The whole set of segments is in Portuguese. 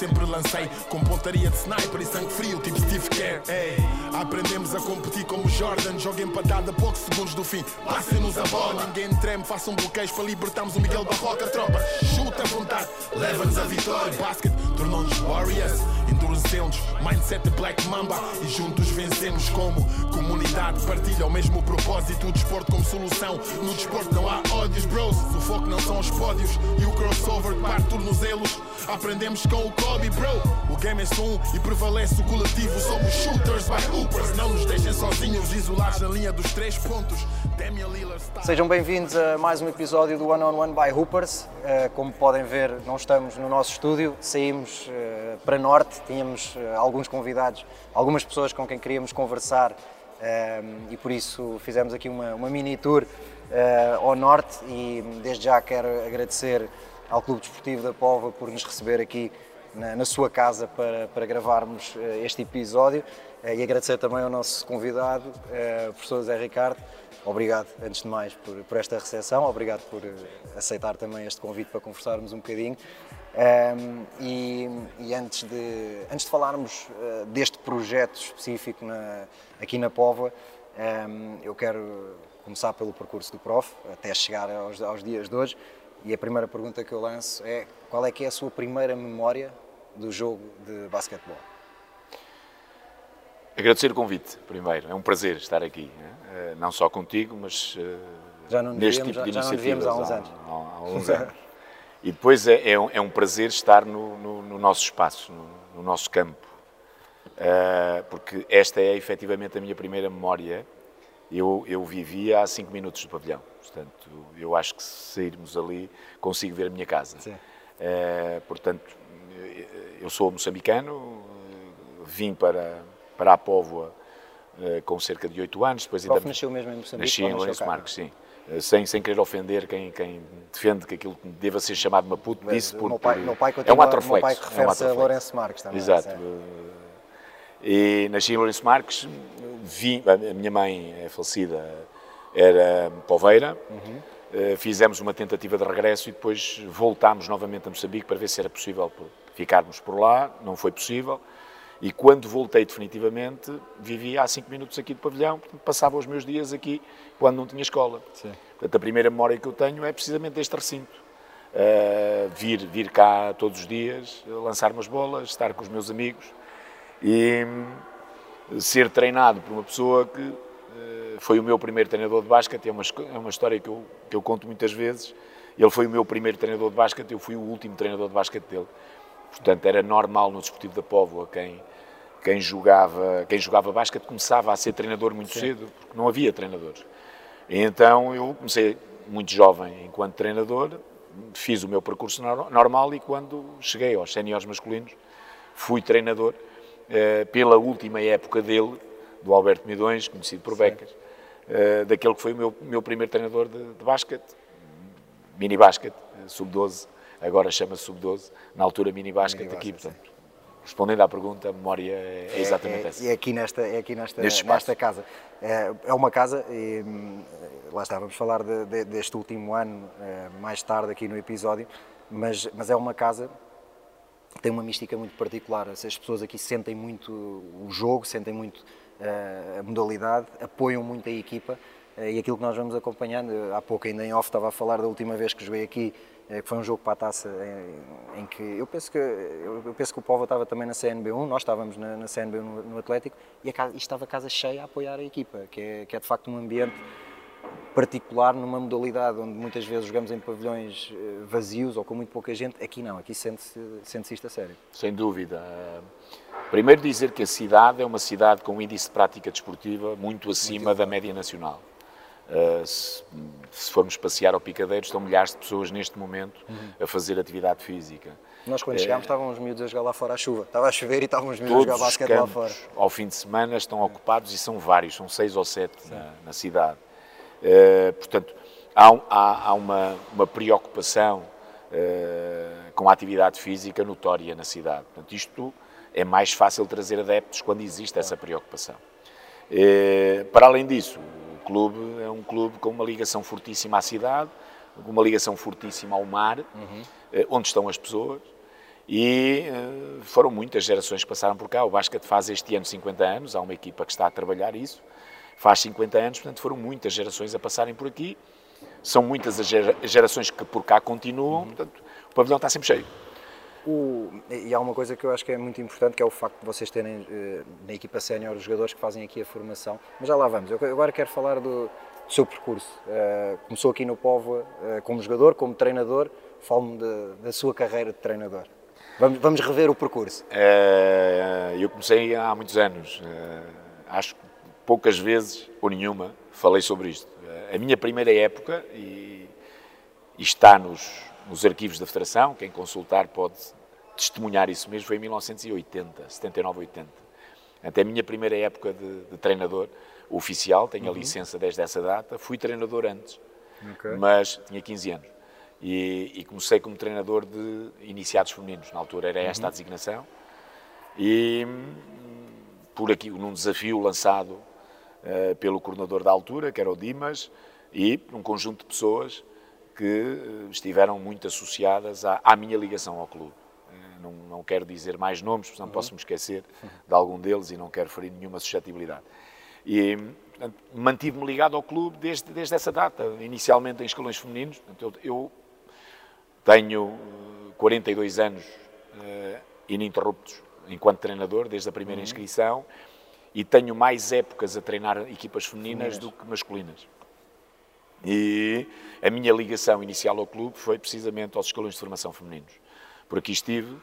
sempre lancei com pontaria de sniper e sangue frio, tipo Steve Kerr. Ei, aprendemos a competir como Jordan, joga empatada a poucos segundos do fim. Passem-nos a bola, ninguém treme, façam bloqueios para libertarmos o Miguel Barroca. Tropa, chuta à vontade, leva-nos a vitória. Basket tornou-nos Warriors, endurecemos, mindset Black Mamba e juntos vencemos como comunidade. Partilha o mesmo propósito, o desporto como solução. No desporto não há ódios, bros. O foco não são os pódios e o crossover. Aprendemos com o Kobe, bro. O game é só um e prevalece o coletivo. Somos shooters by hoopers. Não nos deixem sozinhos, isolados na linha dos três pontos. Sejam bem-vindos a mais um episódio do One on One by Hoopers. Uh, como podem ver, não estamos no nosso estúdio, saímos uh, para norte, tínhamos uh, alguns convidados, algumas pessoas com quem queríamos conversar e por isso fizemos aqui uma, uma mini tour ao norte e desde já quero agradecer ao Clube Desportivo da Pova por nos receber aqui na, na sua casa para, para gravarmos este episódio e agradecer também ao nosso convidado, o professor Zé Ricardo, obrigado, antes de mais, por, por esta recepção, obrigado por eh, aceitar também este convite para conversarmos um bocadinho. Um, e, e antes, de, antes de falarmos uh, deste projeto específico na, aqui na Póvoa, um, eu quero começar pelo percurso do Prof, até chegar aos, aos dias de hoje. E a primeira pergunta que eu lanço é: qual é que é a sua primeira memória do jogo de basquetebol? Agradecer o convite, primeiro. É um prazer estar aqui. Né? Não só contigo, mas eh, já não neste víamos, tipo de já, já iniciativas há uns anos. Há, há uns anos. E depois é, é, um, é, um, prazer estar no, no, no nosso espaço, no, no nosso campo, uh, porque esta é efetivamente a minha primeira memória. Eu, eu vivia a 5 minutos do pavilhão, portanto, eu acho que se sairmos ali consigo ver a minha casa. Uh, portanto, eu sou moçambicano, vim para, para a Póvoa eh, com cerca de 8 anos. Depois ainda nasceu mesmo em Moçambique? Nasci em Lourenço Marques, sim. Eh, sem, sem querer ofender quem, quem defende que aquilo deva ser chamado Maputo, Mas, disse por, meu pai, meu pai é um atroflexo. Meu pai que refere-se é um a Lourenço Marques também. Exato. É. E nasci em Lourenço Marques, vim, a minha mãe é falecida, era poveira, uhum. fizemos uma tentativa de regresso e depois voltámos novamente a Moçambique para ver se era possível ficarmos por lá, não foi possível. E quando voltei definitivamente, vivia a 5 minutos aqui do pavilhão, portanto, passava os meus dias aqui quando não tinha escola. Sim. Portanto, a primeira memória que eu tenho é precisamente deste recinto. Uh, vir, vir cá todos os dias, lançar umas bolas, estar com os meus amigos e um, ser treinado por uma pessoa que uh, foi o meu primeiro treinador de basquete. É uma, é uma história que eu, que eu conto muitas vezes. Ele foi o meu primeiro treinador de basquete, eu fui o último treinador de basquete dele. Portanto, era normal no Desportivo da Póvoa quem quem jogava, quem jogava basquete começava a ser treinador muito Sim. cedo, porque não havia treinadores. então eu comecei muito jovem enquanto treinador, fiz o meu percurso normal e quando cheguei aos séniores masculinos, fui treinador eh, pela última época dele, do Alberto Midões, conhecido por Becas, eh, daquele que foi o meu, meu primeiro treinador de, de basquete, mini basquete, sub-12, agora chama-se sub-12, na altura mini basquete aqui, portanto, respondendo à pergunta, a memória é, é exatamente é, essa. É aqui nesta, é aqui nesta, nesta casa. É, é, uma casa, e hum, lá está, vamos falar de, de, deste último ano é, mais tarde aqui no episódio, mas, mas é uma casa que tem uma mística muito particular. As pessoas aqui sentem muito o jogo, sentem muito é, a modalidade, apoiam muito a equipa e aquilo que nós vamos acompanhando. Há pouco ainda em off estava a falar da última vez que joguei aqui que foi um jogo para a taça em, em, que eu penso que eu, penso que o Povo estava também na CNB1, nós estávamos na, na CNB1 no, no, Atlético e, a, e estava a casa cheia a apoiar a equipa, que é, que é de facto um ambiente particular numa modalidade onde muitas vezes jogamos em pavilhões eh, vazios ou com muito pouca gente, aqui não, aqui sente-se sente isto a sério. Sem dúvida. Primeiro dizer que a cidade é uma cidade com um índice de prática desportiva muito acima muito da média nacional. Uh, se, formos passear ao Picadeiro, estão milhares de pessoas neste momento uhum. a fazer atividade física. Nós, quando chegámos, estávamos miúdos a jogar lá fora à chuva. Estava a chover e estávamos miúdos a jogar basquete lá fora. ao fim de semana, estão ocupados e são vários, são seis ou sete na, na, cidade. Uh, portanto, há, há, há uma, uma, preocupação uh, com a atividade física notória na cidade. Portanto, isto é mais fácil trazer adeptos quando existe essa preocupação. para além disso, clube é um clube com uma ligação fortíssima à cidade, com uma ligação fortíssima ao mar, uhum. onde estão as pessoas, e uh, foram muitas gerações que passaram por cá. O basquete faz este ano 50 anos, há uma equipa que está a trabalhar isso, faz 50 anos, portanto foram muitas gerações a passarem por aqui. São muitas as gerações que por cá continuam, portanto o pavilhão está sempre cheio. O, e há uma coisa que eu acho que é muito importante, que é o facto de vocês terem eh, na equipa sénior os jogadores que fazem aqui a formação. Mas já lá vamos. Eu agora quero falar do, do seu percurso. Uh, começou aqui no Povo uh, como jogador, como treinador. Fale-me da sua carreira de treinador. Vamos, vamos rever o percurso. Uh, eu comecei há muitos anos. acho que poucas vezes, ou nenhuma, falei sobre isto. a minha primeira época, e, e está nos nos arquivos da Federação, quem consultar pode testemunhar isso mesmo, foi em 1980, 79, 80. Até a minha primeira época de, de treinador oficial, tenho uhum. a licença desde essa data, fui treinador antes, okay. mas tinha 15 anos. E, e, comecei como treinador de iniciados femininos, na altura era esta uhum. a designação, e por aqui, num desafio lançado uh, pelo coordenador da altura, que era o Dimas, e um conjunto de pessoas que eh, estiveram muito associadas à, à minha ligação ao clube. Eh, não, não, quero dizer mais nomes, porque não uhum. posso me esquecer de algum deles e não quero ferir nenhuma suscetibilidade. E, mantive-me ligado ao clube desde, desde essa data, inicialmente em escalões femininos. Portanto, eu, eu, tenho 42 eh, anos uh, ininterruptos enquanto treinador, desde a primeira uhum. inscrição, e tenho mais épocas a treinar equipas femininas, femininas. do que masculinas. E a minha ligação inicial ao clube foi precisamente aos escalões de formação femininos. Por aqui estive,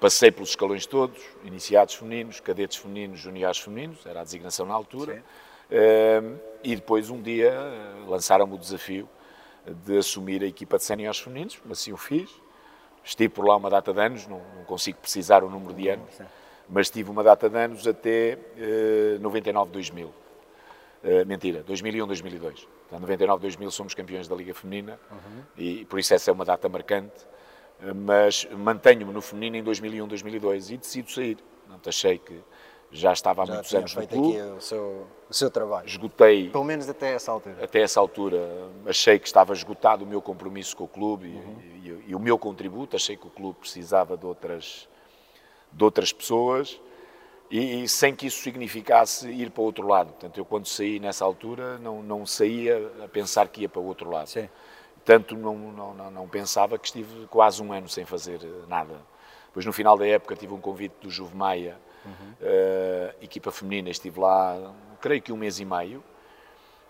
passei pelos escalões todos, iniciados femininos, cadetes femininos, juniores femininos, era a designação na altura, uh, e depois um dia eh, lançaram-me o desafio de assumir a equipa de séniores femininos, assim o fiz. Estive por lá uma data de anos, não, não consigo precisar o número de anos, mas tive uma data de anos até uh, 99, 2000. Uh, mentira, 2001, 2002. Em 99, 2000 somos campeões da Liga Feminina uhum. e por isso essa é uma data marcante. Mas mantenho-me no feminino em 2001, 2002 e decido sair. Não achei que já estava há já muitos anos no clube. Aqui o seu, o seu trabalho. Esgotei. Pelo menos até essa altura. Até essa altura. Achei que estava esgotado o meu compromisso com o clube uhum. e, e, e, o meu contributo. Achei que o clube precisava de outras, de outras pessoas e, e, sem que isso significasse ir para o outro lado. Portanto, eu quando saí nessa altura não, não saía a pensar que ia para o outro lado. Sim. Tanto não, não, não, não pensava que estive quase um ano sem fazer nada. Depois, no final da época, tive um convite do Juve Maia, uhum. uh, equipa feminina, estive lá, creio que um mês e meio,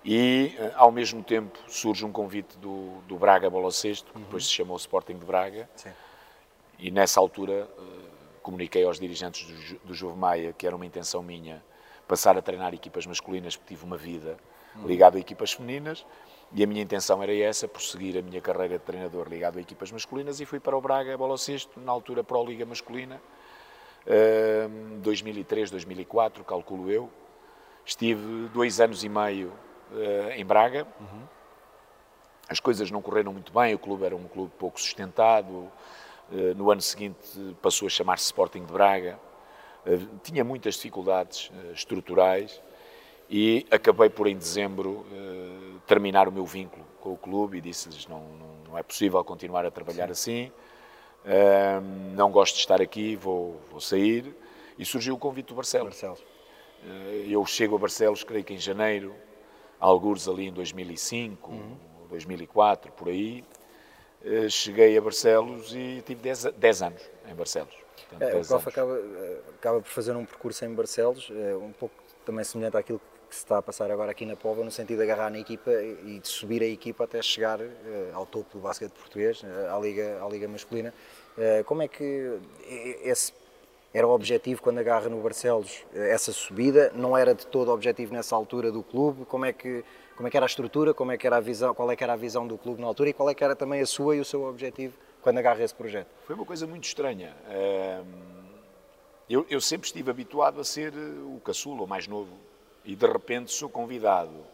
e uh, ao mesmo tempo surge um convite do, do Braga Bola Sexto, que uhum. depois se chamou Sporting de Braga, Sim. e nessa altura uh, comuniquei aos dirigentes do, do Juve Maia que era uma intenção minha passar a treinar equipas masculinas, porque tive uma vida ligada a equipas femininas, e a minha intenção era essa, prosseguir a minha carreira de treinador ligado a equipas masculinas, e fui para o Braga, bola sexto, na altura Pro Liga Masculina, 2003, 2004, calculo eu. Estive dois anos e meio uh, em Braga. Uhum. As coisas não correram muito bem, o clube era um clube pouco sustentado, eh, no ano seguinte passou a chamar-se Sporting de Braga. Eh, tinha muitas dificuldades eh, estruturais e acabei por, em dezembro, terminar o meu vínculo com o clube e disse-lhes não, não, não, é possível continuar a trabalhar Sim. assim, não gosto de estar aqui, vou, vou sair. E surgiu o convite do Barcelos. Barcelos. Eu chego a Barcelos, creio que em janeiro, alguns ali em 2005, uhum. 2004, por aí, eh, cheguei a Barcelos e tive 10, anos em Barcelos. Portanto, é, o Kof acaba, eh, acaba por fazer um percurso em Barcelos, eh, um pouco também semelhante àquilo que se está a passar agora aqui na Pova, no sentido de agarrar na equipa e de subir a equipa até chegar ao topo do basquete português, à Liga, à Liga Masculina. Como é que esse era o objetivo quando agarra no Barcelos, essa subida? Não era de todo objetivo nessa altura do clube? Como é que como é que era a estrutura, como é que era a visão, qual é que era a visão do clube na altura e qual é que era também a sua e o seu objetivo quando agarra esse projeto? Foi uma coisa muito estranha. Eu, eu sempre estive habituado a ser o caçula, o mais novo, e de repente sou convidado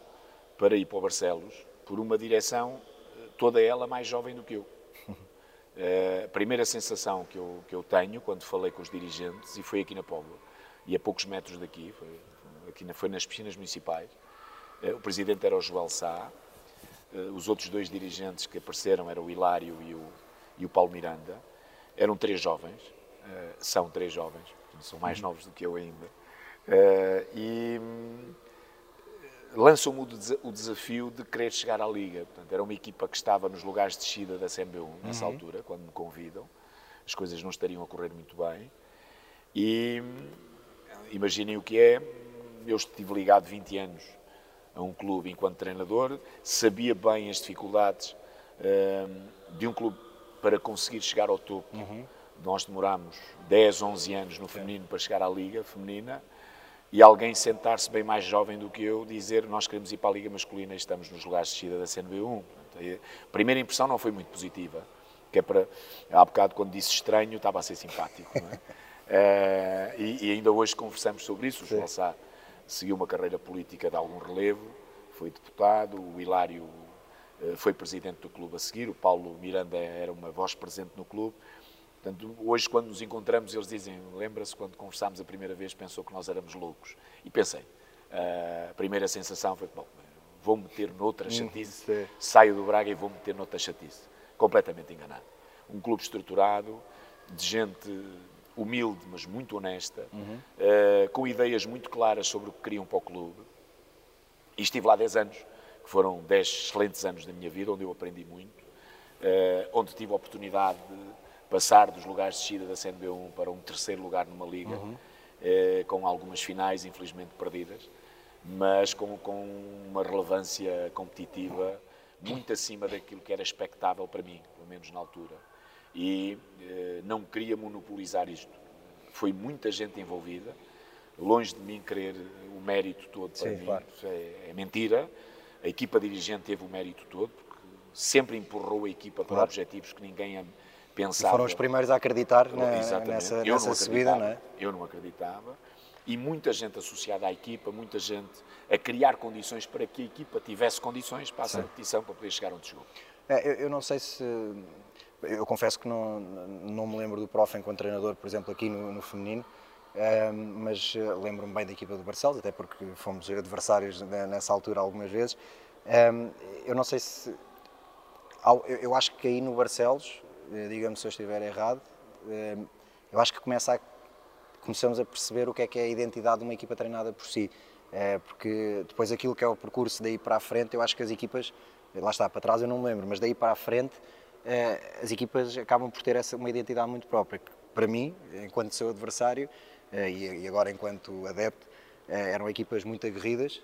para ir para o Barcelos por uma direção eh, toda ela mais jovem do que eu. Eh, a primeira sensação que eu, que eu tenho quando falei com os dirigentes, e foi aqui na Póvoa, e a poucos metros daqui, foi, aqui na, foi nas piscinas municipais, eh, o presidente era o Joel Sá, eh, os outros dois dirigentes que apareceram eram o Hilário e o, e o Paulo Miranda. Eram três jovens, uh, são três jovens, são mais Uhum. novos do que eu ainda, e lançam-me o, des o, desafio de querer chegar à Liga. Portanto, era uma equipa que estava nos lugares de descida da CMB1 nessa Uhum. altura, quando me convidam. As coisas não estariam a correr muito bem. E imaginem o que é, eu estive ligado 20 anos a um clube enquanto treinador, sabia bem as dificuldades hum, de um clube para conseguir chegar ao topo. Uhum. Nós demorámos 10, 11 anos no feminino para chegar à Liga Feminina e alguém sentar-se bem mais jovem do que eu dizer nós queremos ir para a Liga Masculina e estamos nos lugares de descida da CNB1. Portanto, a primeira impressão não foi muito positiva, que é para, há bocado quando disse estranho, estava a ser simpático. É? Eh, e, e, ainda hoje conversamos sobre isso. O João Sá seguiu uma carreira política de algum relevo, foi deputado, o Hilário eh, foi presidente do clube a seguir, o Paulo Miranda era uma voz presente no clube. Portanto, hoje, quando nos encontramos, eles dizem: lembra-se quando conversámos a primeira vez, pensou que nós éramos loucos. E pensei. Uh, a primeira sensação foi: bom, vou meter noutra chatice, hum, saio do Braga e vou meter noutra chatice. Completamente enganado. Um clube estruturado, de gente humilde, mas muito honesta, uhum. uh, com ideias muito claras sobre o que queriam para o clube. E estive lá 10 anos, que foram 10 excelentes anos da minha vida, onde eu aprendi muito, uh, onde tive a oportunidade de passar dos lugares de descida da CNB1 para um terceiro lugar numa liga, uhum. eh, com algumas finais, infelizmente perdidas, mas com, com, uma relevância competitiva muito acima daquilo que era expectável para mim, pelo menos na altura. E eh, não queria monopolizar isto. Foi muita gente envolvida, longe de mim querer o mérito todo para Sim, mim, claro. é, é mentira. A equipa dirigente teve o mérito todo, porque sempre empurrou a equipa para Claro. objetivos que ninguém E pensava. foram os primeiros a acreditar na- nessa, eu nessa não subida, não é? Eu não acreditava. E muita gente associada à equipa, muita gente a criar condições para que a equipa tivesse condições para essa competição, para poder chegar onde chegou. É, eu, eu não sei se. Eu confesso que não, não me lembro do prof enquanto treinador, por exemplo, aqui no, no feminino, ehm, mas eh, lembro-me bem da equipa do Barcelos, até porque fomos adversários ne- nessa altura algumas vezes. Ehm, eu não sei se. Eu acho que aí no Barcelos, eh, diga-me se eu estiver errado, ehm, eu acho que começa a começamos a perceber o que é que é a identidade de uma equipa treinada por si. É, porque depois aquilo que é o percurso daí para a frente, eu acho que as equipas, lá está, para trás eu não me lembro, mas daí para a frente, as equipas acabam por ter essa, uma identidade muito própria. que Para mim, enquanto seu adversário eh, e agora enquanto adepto, eh, eram equipas muito aguerridas,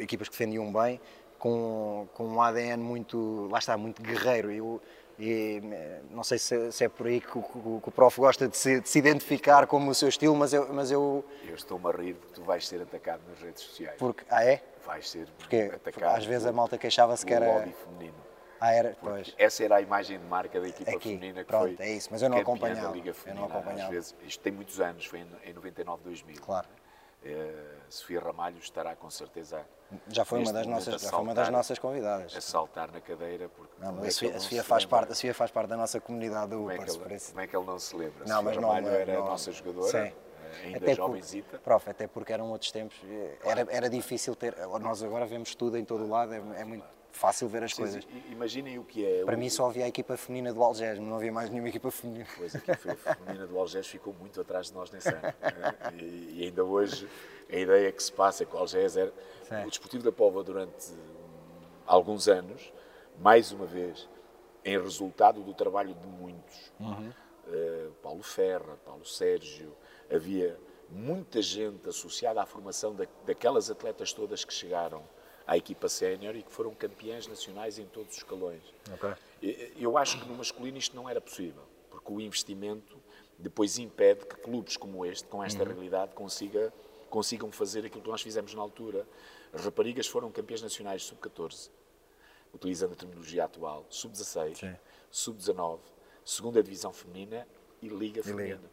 equipas que defendiam bem, com, com um ADN muito, lá está, muito guerreiro. Eu, e, eh, não sei se, se é por aí que, o- que que o prof gosta de se, de se identificar como o seu estilo, mas eu, mas eu Eu estou-me a rir porque tu vais ser atacado nas redes sociais. porque, ah é? Vais ser Porque, porque atacado. às vezes a malta queixava-se que era, lobby feminino. Ah era, pois. Essa era a imagem de marca da equipa Aqui, feminina que pronto, foi é isso, mas eu não campeã acompanhava, da Liga eu não Feminina. acompanhava. Às vezes, isto tem muitos anos, foi em, em 99, 2000. Claro. Eh, Sofia Ramalho estará com certeza Já foi uma das nossas, a já foi uma das saltar- nossas convidadas. a saltar na cadeira porque Não, é a Sofia, a não Sofia faz lembra? parte, a Sofia faz parte da nossa comunidade do como é, ele, por isso. como é que ele não se lembra? Não, Sofia mas não, Ramalho era não- a nossa jogadora, Sim. eh, ainda Até por- prof, até porque eram outros tempos, eh, era, era difícil ter, nós agora vemos tudo em todo o lado, é, é muito fácil ver as coisas. I- Imaginem o que é. Para o- mim só havia a equipa feminina do Algés, não havia mais nenhuma equipa feminina. Pois a equipa feminina do Algés ficou muito atrás de nós nesse ano. né? e, e ainda hoje a ideia que se passa é que o Algés era. Sim. O Desportivo da Póvoa durante alguns anos, mais uma vez, em resultado do trabalho de muitos, eh, Paulo Ferra, Paulo Sérgio, havia muita gente associada à formação da, daquelas atletas todas que chegaram à equipa sénior e que foram campeãs nacionais em todos os escalões. E- Eu acho que no masculino isto não era possível, porque o investimento depois impede que clubes como este, com esta realidade, consiga, consigam fazer aquilo que nós fizemos na altura. As raparigas foram campeãs nacionais sub-14, utilizando a terminologia atual, sub-16, sub-19, segunda divisão feminina e liga feminina.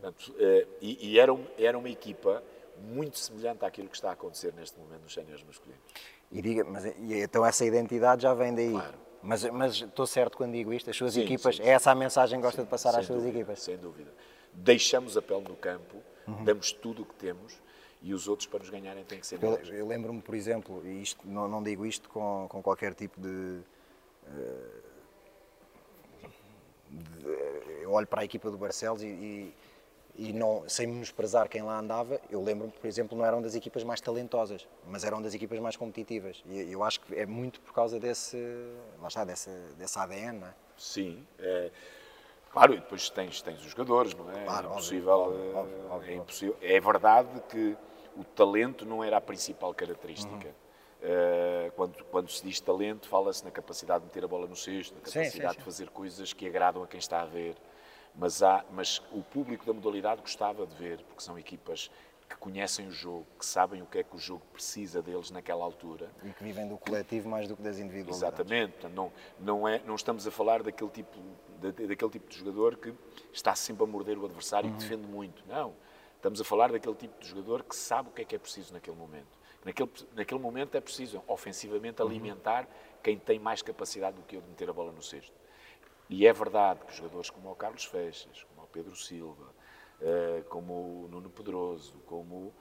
Portanto, eh, e e era, um- era uma equipa muito semelhante àquilo que está a acontecer neste momento nos séniores masculinos. E diga, mas então essa identidade já vem daí. Claro. Mas, mas estou certo quando digo isto, as suas Sim, equipas, sim, é essa a mensagem que gosta de passar às suas dúvida, equipas. Sem dúvida. Deixamos a pele no campo, Uhum. damos tudo o que temos e os outros para nos ganharem têm que ser Eu, melhores. eu lembro-me, por exemplo, e isto, não, não digo isto com, com qualquer tipo de, eh, de- eu olho para a equipa do Barcelos e, e, e não, sem menosprezar quem lá andava, eu lembro-me, por exemplo, não eram das equipas mais talentosas, mas eram das equipas mais competitivas. E eu acho que é muito por causa desse, lá está, desse, desse ADN, não é? Sim. é, claro, e depois tens, tens os jogadores, não é? Claro, é impossível. óbvio, eh, óbvio, óbvio, é, impossível. é verdade que o talento não era a principal característica. Uhum. Eh, quando, quando se diz talento, fala-se na capacidade de meter a bola no cesto, na Sim, capacidade sim, de sim. fazer coisas que agradam a quem está a ver. Mas, há, mas o público da modalidade gostava de ver, porque são equipas que conhecem o jogo, que sabem o que é que o jogo precisa deles naquela altura. E que vivem do coletivo mais do que das individualidades. Exatamente, não, não, é, não estamos a falar daquele tipo, de, daquele tipo de jogador que está sempre a morder o adversário e que defende muito. Não, estamos a falar daquele tipo de jogador que sabe o que é que é preciso naquele momento. Naquele, naquele momento é preciso, ofensivamente, alimentar quem tem mais capacidade do que eu de meter a bola no cesto. E é verdade que jogadores como o Carlos Feixas, como o Pedro Silva, eh, como o Nuno Pedroso, como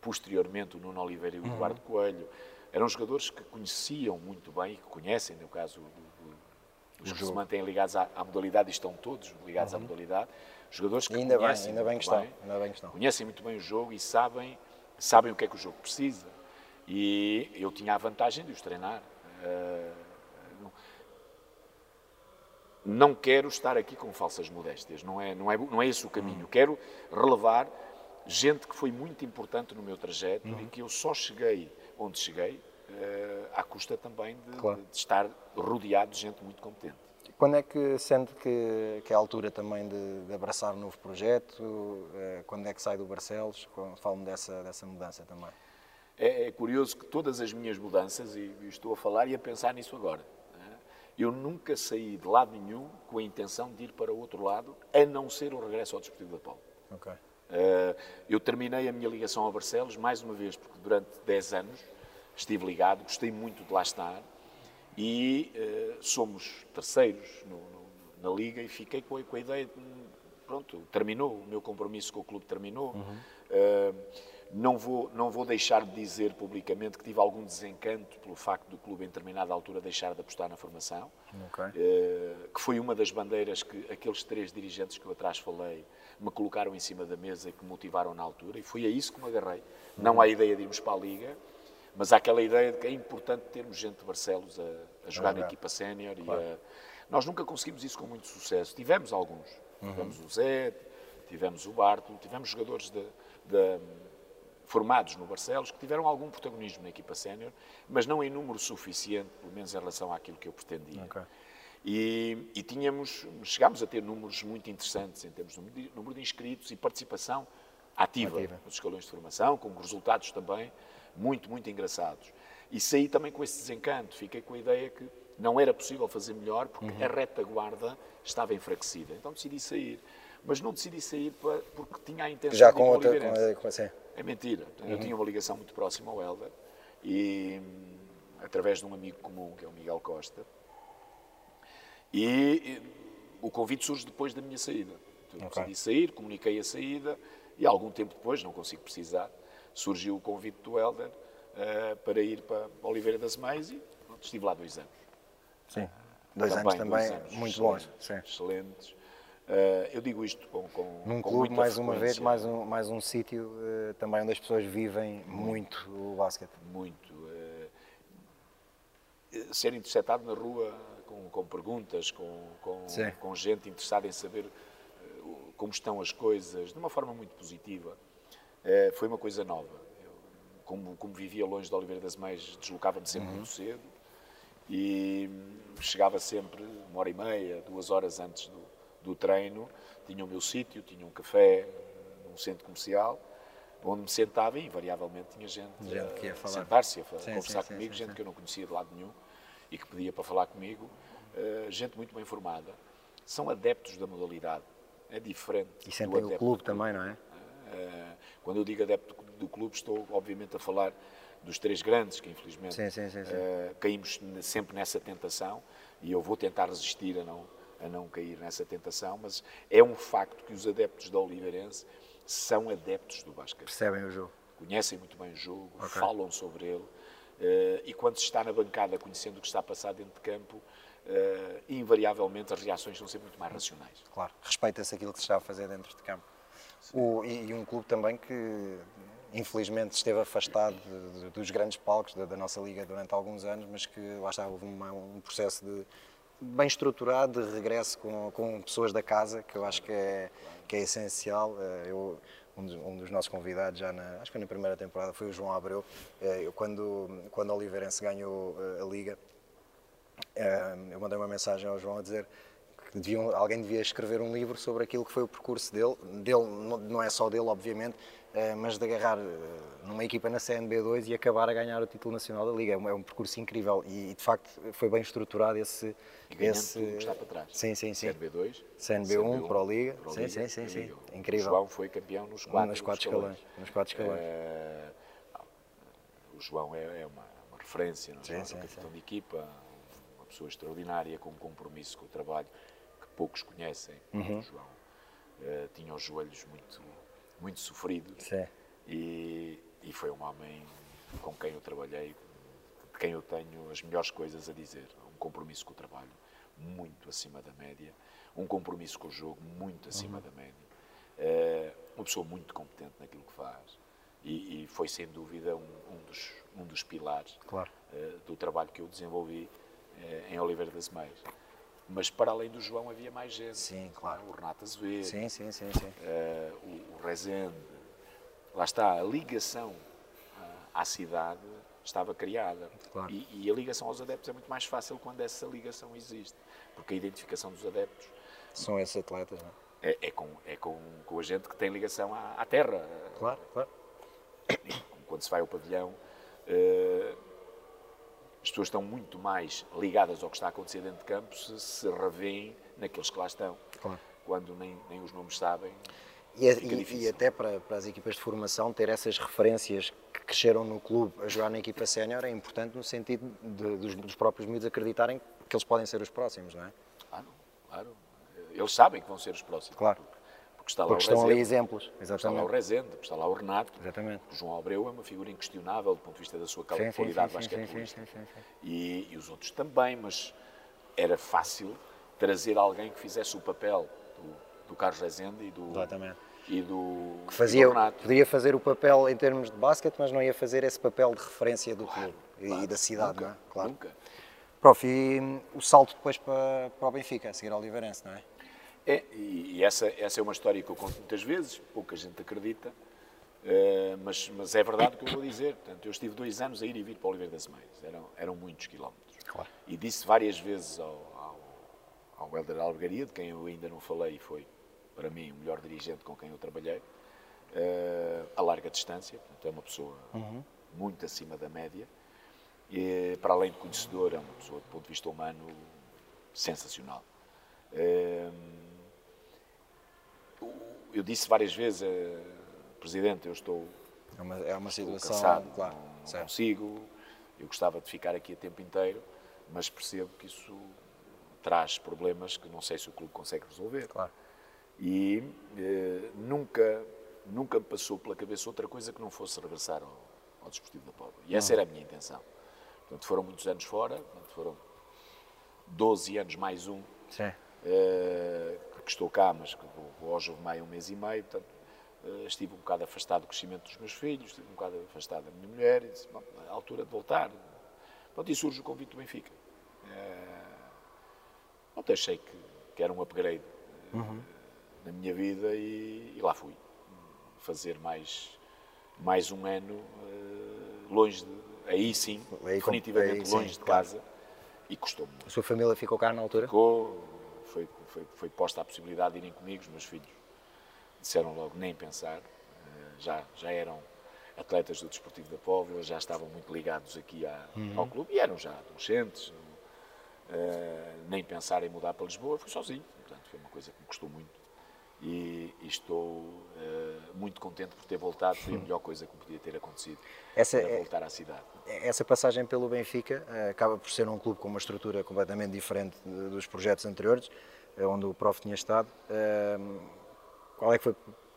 posteriormente o Nuno Oliveira e o Eduardo Coelho, eram jogadores que conheciam muito bem e que conhecem, no caso do, do, os que se mantêm ligados à, à modalidade e estão todos ligados à modalidade, jogadores que ainda bem, conhecem ainda bem muito que estão, ainda bem que estão. conhecem muito bem o jogo e sabem, sabem o que é que o jogo precisa. E eu tinha a vantagem de os treinar. Eh, não- quero estar aqui com falsas modéstias, não é, não é, não é esse o caminho. Quero relevar gente que foi muito importante no meu trajeto e que eu só cheguei onde cheguei eh, à custa também de, Claro. de estar rodeado de gente muito competente. Quando é que sente que, que é a altura também de, de abraçar um novo projeto? Eh, Quando é que sai do Barcelos? Fala-me dessa, dessa mudança também. É, é curioso que todas as minhas mudanças, e e estou a falar e a pensar nisso agora? Eu nunca saí de lado nenhum com a intenção de ir para outro lado, a não ser o regresso ao Desportivo da Paulo. Ok. Eh, eu terminei a minha ligação ao Barcelos, mais uma vez, porque durante 10 anos estive ligado, gostei muito de lá estar e eh, somos terceiros no- no- na Liga e fiquei com a, com a ideia de, pronto, terminou, o meu compromisso com o clube terminou. Eh, não, vou, não vou deixar de dizer publicamente que tive algum desencanto pelo facto do clube, em determinada altura, deixar de apostar na formação. Ok. Eh, que foi uma das bandeiras que aqueles três dirigentes que eu atrás falei me colocaram em cima da mesa e que me motivaram na altura, e foi a isso que me agarrei. Não à ideia de irmos para a Liga, mas àquela ideia de que é importante termos gente de Barcelos a, a jogar na jogar. equipa sénior. a- Nós nunca conseguimos isso com muito sucesso. Tivemos alguns. Tivemos o Zé, tivemos o Bartolo, tivemos jogadores de, de- formados no Barcelos que tiveram algum protagonismo na equipa sénior, mas não em número suficiente, pelo menos em relação àquilo que eu pretendia. Ok. E, e tínhamos, chegámos a ter números muito interessantes em termos de número de, número de inscritos e participação ativa, Ativa. nos escalões de formação, com resultados também muito, muito engraçados. E saí também com esse desencanto, fiquei com a ideia que não era possível fazer melhor porque Uhum. a retaguarda estava enfraquecida. Então decidi sair. Mas não decidi sair pa- porque tinha a intenção Já de ir com para outra. Com, com, sim. É mentira. Eu tinha uma ligação muito próxima ao Helder e através de um amigo comum, que é o Miguel Costa. E, e, o convite surge depois da minha saída. Então, eu Ok. decidi sair, comuniquei a saída e algum tempo depois, não consigo precisar, surgiu o convite do Helder eh, para ir para Oliveira das Meias e pronto, estive lá dois anos. Sim. Dois anos também, dois anos muito bons. Excelentes. Eh, eu digo isto com, com, Num com clube, mais uma vez, mais um, mais um sítio eh, também onde as pessoas vivem muito o basquete. muito. eh, ser interceptado na rua com, com perguntas, com, com, com gente interessada em saber como estão as coisas, de uma forma muito positiva, foi uma coisa nova. Eu, como, como vivia longe de Oliveira das Meias, deslocava-me sempre muito cedo e hum, chegava sempre uma hora e meia, duas horas antes do, do treino, tinha o meu sítio, tinha um café num centro comercial, onde me sentava e invariavelmente tinha gente, Gente que ia a falar. sentar-se a Sim, conversar sim, comigo, sim, gente que eu não conhecia de lado nenhum e que pedia para falar comigo, eh, gente muito bem formada. São adeptos da modalidade, é diferente. E sentem o clube também, não é? eh, Quando eu digo adepto do clube, estou obviamente a falar dos três grandes, que infelizmente Sim, sim, sim, eh, caímos sempre nessa tentação e eu vou tentar resistir a não, a não cair nessa tentação, mas é um facto que os adeptos da Oliveirense são adeptos do basquete Percebem o jogo. conhecem muito bem o jogo, falam sobre ele eh, e quando se está na bancada conhecendo o que está a passar dentro de campo, uh, invariavelmente as reações são sempre muito mais racionais. Claro, respeita-se aquilo que se está a fazer dentro de campo. O, e, e, um clube também que infelizmente esteve afastado de, de, dos grandes palcos da, da, nossa liga durante alguns anos, mas que lá está, houve uma, um processo de, bem estruturado de regresso com, com pessoas da casa, que eu acho que é, que é essencial. Eh, eu, um dos, um dos, nossos convidados já na, acho que na primeira temporada foi o João Abreu. Eh, eu, quando, quando o Oliveirense ganhou eh, a Liga, eu mandei uma mensagem ao João a dizer que deviam, alguém devia escrever um livro sobre aquilo que foi o percurso dele, dele não é só dele, obviamente, mas de agarrar eh, numa equipa na CNB2 e acabar a ganhar o título nacional da Liga. É um, é um percurso incrível e, de facto, foi bem estruturado esse. E esse tudo que está para trás. Sim, sim, sim. CNB2, CNB1, CNB1 Pro Liga. Pro sim, sim, sim, sim. Incrível. O João foi campeão nos quatro, nos quatro escalões. escalões. Nos quatro escalões. Uh, o João é, é uma, uma, referência, não é? Sim, sim, capitão sim. de equipa, uma pessoa extraordinária, com um compromisso com o trabalho que poucos conhecem. Uhum. O João uh, tinha os joelhos muito, muito sofridos. Sim e, e foi um homem com quem eu trabalhei, de quem eu tenho as melhores coisas a dizer. Um compromisso com o trabalho muito acima da média, um compromisso com o jogo muito acima uhum. da média. Uh, uma pessoa muito competente naquilo que faz e, e foi sem dúvida um, um, dos, um dos pilares claro. uh, do trabalho que eu desenvolvi uh, em Oliveira das Meias. Mas para além do João havia mais gente. Sim, claro. O Renato Azevedo, sim, sim, sim, sim. o, o Rezende, lá está, a ligação à cidade estava criada. Claro. E, e, a ligação aos adeptos é muito mais fácil quando essa ligação existe, porque a identificação dos adeptos são esses atletas, não é? É, é, com, é com, com a gente que tem ligação à, à terra. Claro, claro. Quando se vai ao pavilhão, uh, as pessoas estão muito mais ligadas ao que está a acontecer dentro de campo se se revêem naqueles que lá estão. Claro. Quando nem, nem os nomes sabem, e, e, e, até para, para, as equipas de formação ter essas referências que cresceram no clube a jogar na equipa sénior é importante no sentido de, dos, dos, próprios miúdos acreditarem que eles podem ser os próximos, não é? Claro, claro. Eles sabem que vão ser os próximos. Claro. Está lá porque o estão Rezende, ali exemplos. Exatamente. Está lá o Rezende, está lá o Renato. Exatamente. O João Abreu é uma figura inquestionável do ponto de vista da sua sim, qualidade basquetebolística. E, e os outros também, mas era fácil trazer alguém que fizesse o papel do, do Carlos Rezende e do, Exatamente e do, que fazia, do podia fazer o papel em termos de basquete, mas não ia fazer esse papel de referência do claro, clube claro, e da cidade, nunca, não é? Claro. Nunca. Prof, e o salto depois para, para o Benfica, a seguir ao Oliveirense, não é? É, e essa, essa é uma história que eu conto muitas vezes, pouca gente acredita, uh, mas, mas é verdade o que eu vou dizer. Portanto, eu estive dois anos a ir e vir para Oliveira das Meias, eram, eram muitos quilómetros. Claro. E disse várias vezes ao, ao, ao Helder Albergaria, de quem eu ainda não falei, e foi para mim o melhor dirigente com quem eu trabalhei, uh, a larga distância, portanto é uma pessoa uhum. muito acima da média, e para além de conhecedor, é uma pessoa do ponto de vista humano sensacional. Uh, eu disse várias vezes, uh, Presidente, eu estou, é uma, é uma situação, cansado, claro, não, não consigo, eu gostava de ficar aqui a tempo inteiro, mas percebo que isso traz problemas que não sei se o clube consegue resolver. Claro. E eh, nunca nunca me passou pela cabeça outra coisa que não fosse regressar ao, ao Desportivo da Póvoa. E essa era a minha intenção. Portanto, foram muitos anos fora, foram 12 anos mais um, uh, que estou cá, mas que vou, hoje houve meio um mês e meio, portanto, uh, estive um bocado afastado do crescimento dos meus filhos, estive um bocado afastado da minha mulher, e disse, bom, é a altura de voltar. Pronto, e surge o convite do Benfica. Uh, pronto, achei que, que era um upgrade uhum. na minha vida e, e lá fui fazer mais, mais um ano longe de, aí sim, aí, definitivamente aí, longe sim, de casa claro. e custou-me. A sua família ficou cá na altura? Ficou, foi, foi, posta a possibilidade de irem comigo, os meus filhos disseram logo nem pensar, uh, já, já eram atletas do Desportivo da Póvoa, já estavam muito ligados aqui à, uhum. ao clube e eram já adolescentes, uh, nem pensar em mudar para Lisboa, fui sozinho, portanto foi uma coisa que me custou muito. E, e estou uh, muito contente por ter voltado, foi a melhor coisa que podia ter acontecido essa, para voltar à cidade. Essa passagem pelo Benfica uh, acaba por ser um clube com uma estrutura completamente diferente dos projetos anteriores, onde o Prof tinha estado. qual é que foi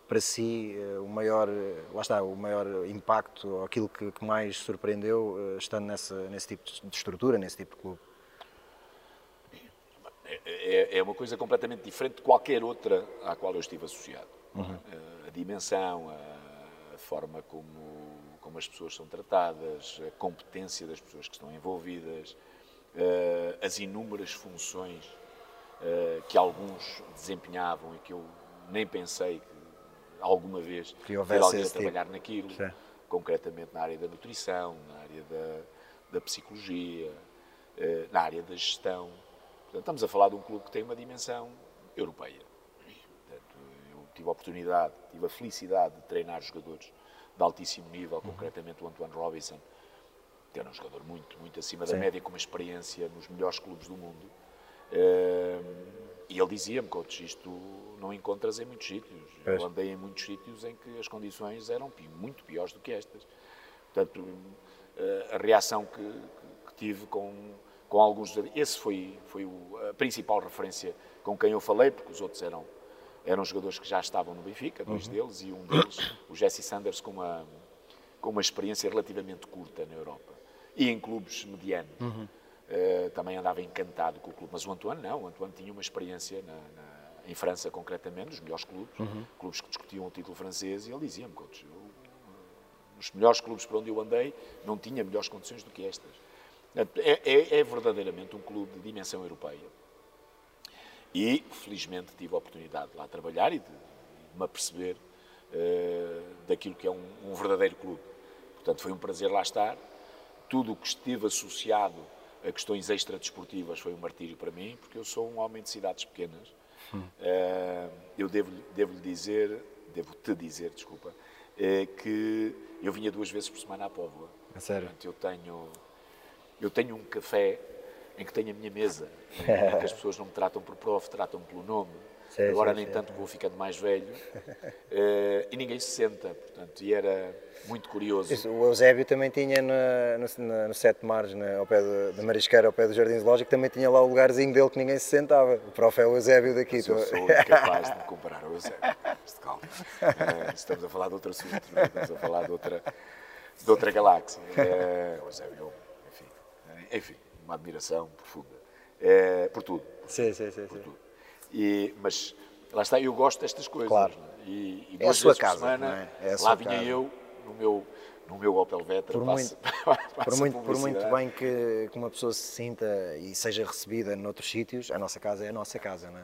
para si o maior, lá está, o maior impacto, aquilo que, que mais surpreendeu estando nessa, nesse tipo de estrutura, nesse tipo de clube? é, é, uma coisa completamente diferente de qualquer outra à qual eu estive associado. Uhum. A dimensão, a, forma como, como as pessoas são tratadas, a competência das pessoas que estão envolvidas, as inúmeras funções que alguns desempenhavam e que eu nem pensei que alguma vez que alguém a trabalhar tipo. naquilo, Sim. concretamente na área da nutrição, na área da, da psicologia, uh, na área da gestão. Portanto, estamos a falar de um clube que tem uma dimensão europeia. Portanto, eu tive a oportunidade, tive a felicidade de treinar jogadores de altíssimo nível, uhum. concretamente o Antoine Robinson, que era um jogador muito, muito acima Sim. da média, com uma experiência nos melhores clubes do mundo. Uh, e ele dizia-me, coach, isto não encontras em muitos sítios. Eu andei em muitos sítios em que as condições eram muito piores do que estas. Portanto, eh, a reação que, que tive com, com alguns... Esse foi, foi a principal referência com quem eu falei, porque os outros eram, eram jogadores que já estavam no Benfica, dois uhum. deles, e um deles, o Jesse Sanders, com uma, com uma experiência relativamente curta na Europa. E em clubes medianos. Uhum. Uh, também andava encantado com o clube. Mas o Antoine não, o Antoine tinha uma experiência na, na, em França, concretamente, nos melhores clubes, uhum. clubes que discutiam o título francês, e ele dizia-me, coach, eu, nos melhores clubes por onde eu andei, não tinha melhores condições do que estas. É, é, é verdadeiramente um clube de dimensão europeia. E, felizmente, tive a oportunidade de lá trabalhar e de, de me aperceber uh, daquilo que é um, um verdadeiro clube. Portanto, foi um prazer lá estar. Tudo o que estive associado a questões extradesportivas foi um martírio para mim, porque eu sou um homem de cidades pequenas. Hum. Uh, eu devo-lhe devo dizer, devo-te dizer, desculpa, uh, que eu vinha duas vezes por semana à Póvoa. É sério? Portanto, eu tenho, eu tenho um café em que tenho a minha mesa, em que as pessoas não me tratam por prof, tratam-me pelo nome. Sim, Agora, sim, nem sim. tanto que vou ficando mais velho. Uh, e ninguém se senta, portanto, e era muito curioso. Isso, o Eusébio também tinha no, no, no Sete Mares, na, ao pé da Marisqueira, ao pé do Jardim Zoológico, também tinha lá o lugarzinho dele que ninguém se sentava. O prof é o Eusébio daqui. Mas eu sou incapaz de me comparar ao Eusébio. calma. Uh, estamos a falar de outro assunto, é? estamos a falar de outra, de outra galáxia. Uh, o Eusébio, enfim, enfim, uma admiração profunda. Por tudo. Sim, sim, sim. Por tudo. E, mas lá está, eu gosto destas coisas. Claro. E, e é a sua casa. Semana, é? É lá vinha casa. eu no meu, no meu Opel Vectra. Por muito, por muito, por muito bem que, que uma pessoa se sinta e seja recebida noutros sítios, a nossa casa é a nossa casa, não é?